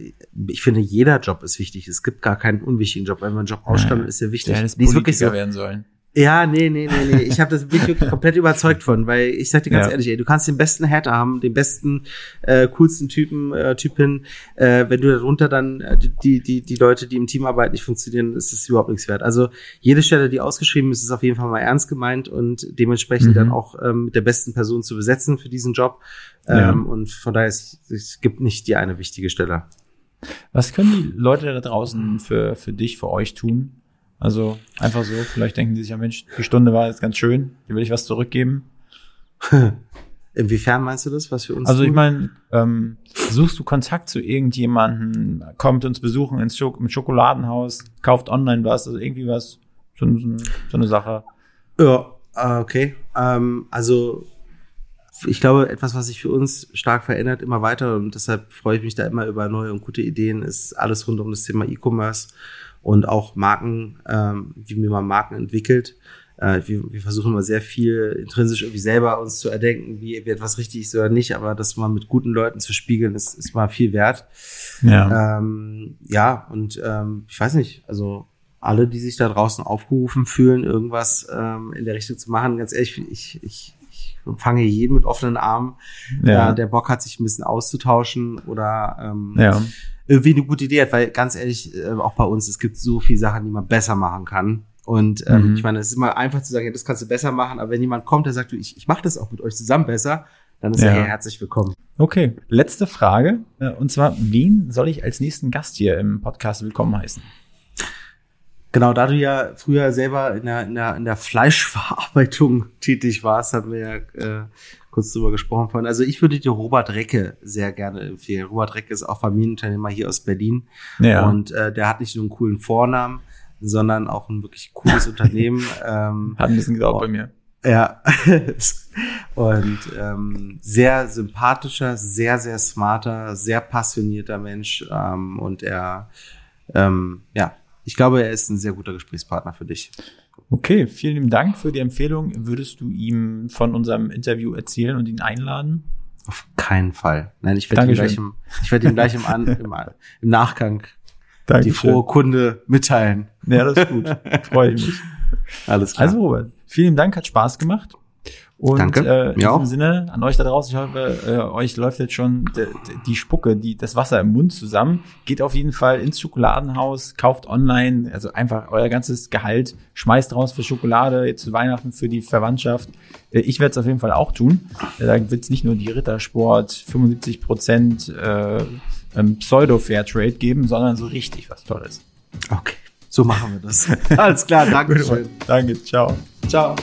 ich finde jeder Job ist wichtig. Es gibt gar keinen unwichtigen Job. Wenn man einen Job ausschreibt, ist der wichtig. Der hätte wirklich Politiker so. werden sollen. Ja, nee, nee, nee, nee. Ich habe das bin ich wirklich komplett überzeugt von, weil ich sag dir ganz Ja. ehrlich, ey, du kannst den besten Hater haben, den besten, äh, coolsten Typen, äh, Typin, äh, wenn du darunter dann äh, die, die, die Leute, die im Team arbeiten, nicht funktionieren, ist das überhaupt nichts wert. Also jede Stelle, die ausgeschrieben ist, ist auf jeden Fall mal ernst gemeint und dementsprechend Mhm. dann auch ähm, mit der besten Person zu besetzen für diesen Job. Ähm, Ja. Und von daher, es, es gibt nicht die eine wichtige Stelle. Was können die Leute da draußen für, für dich, für euch tun? Also einfach so, vielleicht denken die sich, ja Mensch, die Stunde war jetzt ganz schön, hier will ich was zurückgeben. Inwiefern meinst du das, was für uns Also ich meine, ähm, suchst du Kontakt zu irgendjemanden, kommt uns besuchen ins Schok im Schokoladenhaus, kauft online was, also irgendwie was, so, so, so eine Sache. Ja, äh, okay. Ähm, also ich glaube, etwas, was sich für uns stark verändert, immer weiter und deshalb freue ich mich da immer über neue und gute Ideen, ist alles rund um das Thema E-Commerce und auch Marken, ähm, wie man Marken entwickelt. Äh, wir, wir versuchen immer sehr viel intrinsisch irgendwie selber uns zu erdenken, wie, wie etwas richtig ist oder nicht, aber das mal mit guten Leuten zu spiegeln, ist, ist mal viel wert. Ja. Ähm, ja, und ähm, ich weiß nicht, also alle, die sich da draußen aufgerufen fühlen, irgendwas ähm, in der Richtung zu machen, ganz ehrlich, ich, ich, ich empfange jeden mit offenen Armen, Ja. äh, der Bock hat, sich ein bisschen auszutauschen oder ähm, ja. Irgendwie eine gute Idee hat, weil ganz ehrlich, äh, auch bei uns, es gibt so viele Sachen, die man besser machen kann. Und ähm, Mhm. ich meine, es ist immer einfach zu sagen, ja, das kannst du besser machen, aber wenn jemand kommt, der sagt, du, ich, ich mache das auch mit euch zusammen besser, dann ist Ja. er herzlich willkommen. Okay, letzte Frage. äh, Und zwar, wen soll ich als nächsten Gast hier im Podcast willkommen heißen? Genau, da du ja früher selber in der, in der, in der Fleischverarbeitung tätig warst, haben wir ja äh, kurz drüber gesprochen vorhin. Also ich würde dir Robert Recke sehr gerne empfehlen. Robert Recke ist auch Familienunternehmer hier aus Berlin. Ja. Und äh, der hat nicht nur einen coolen Vornamen, sondern auch ein wirklich cooles Unternehmen. Ähm, Hat ein bisschen gedauert bei mir. ja. Und ähm, sehr sympathischer, sehr, sehr smarter, sehr passionierter Mensch. Ähm, und er, ähm, ja, ich glaube, er ist ein sehr guter Gesprächspartner für dich. Okay, vielen lieben Dank für die Empfehlung. Würdest du ihm von unserem Interview erzählen und ihn einladen? Auf keinen Fall. Nein, ich werde ihm gleich im, ich werde ihm gleich im, An, im, im Nachgang die Dankeschön. frohe Kunde mitteilen. Ja, das ist gut. Freue ich mich. Alles klar. Also Robert, vielen Dank, hat Spaß gemacht. Und Danke, äh, in auch. diesem Sinne an euch da draußen, ich hoffe, äh, euch läuft jetzt schon die Spucke, die, das Wasser im Mund zusammen. Geht auf jeden Fall ins Schokoladenhaus, kauft online, also einfach euer ganzes Gehalt, schmeißt raus für Schokolade, jetzt zu Weihnachten für die Verwandtschaft. Äh, ich werde es auf jeden Fall auch tun. Äh, da wird es nicht nur die Rittersport 75 Prozent äh, ähm, Pseudo-Fairtrade geben, sondern so richtig was Tolles. okay, so machen wir das. Alles klar, danke schön. Danke, ciao. Ciao.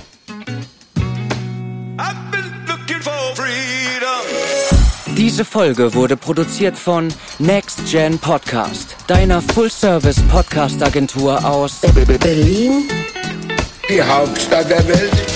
Diese Folge wurde produziert von Next Gen Podcast, deiner Full-Service-Podcast-Agentur aus Berlin, die Hauptstadt der Welt.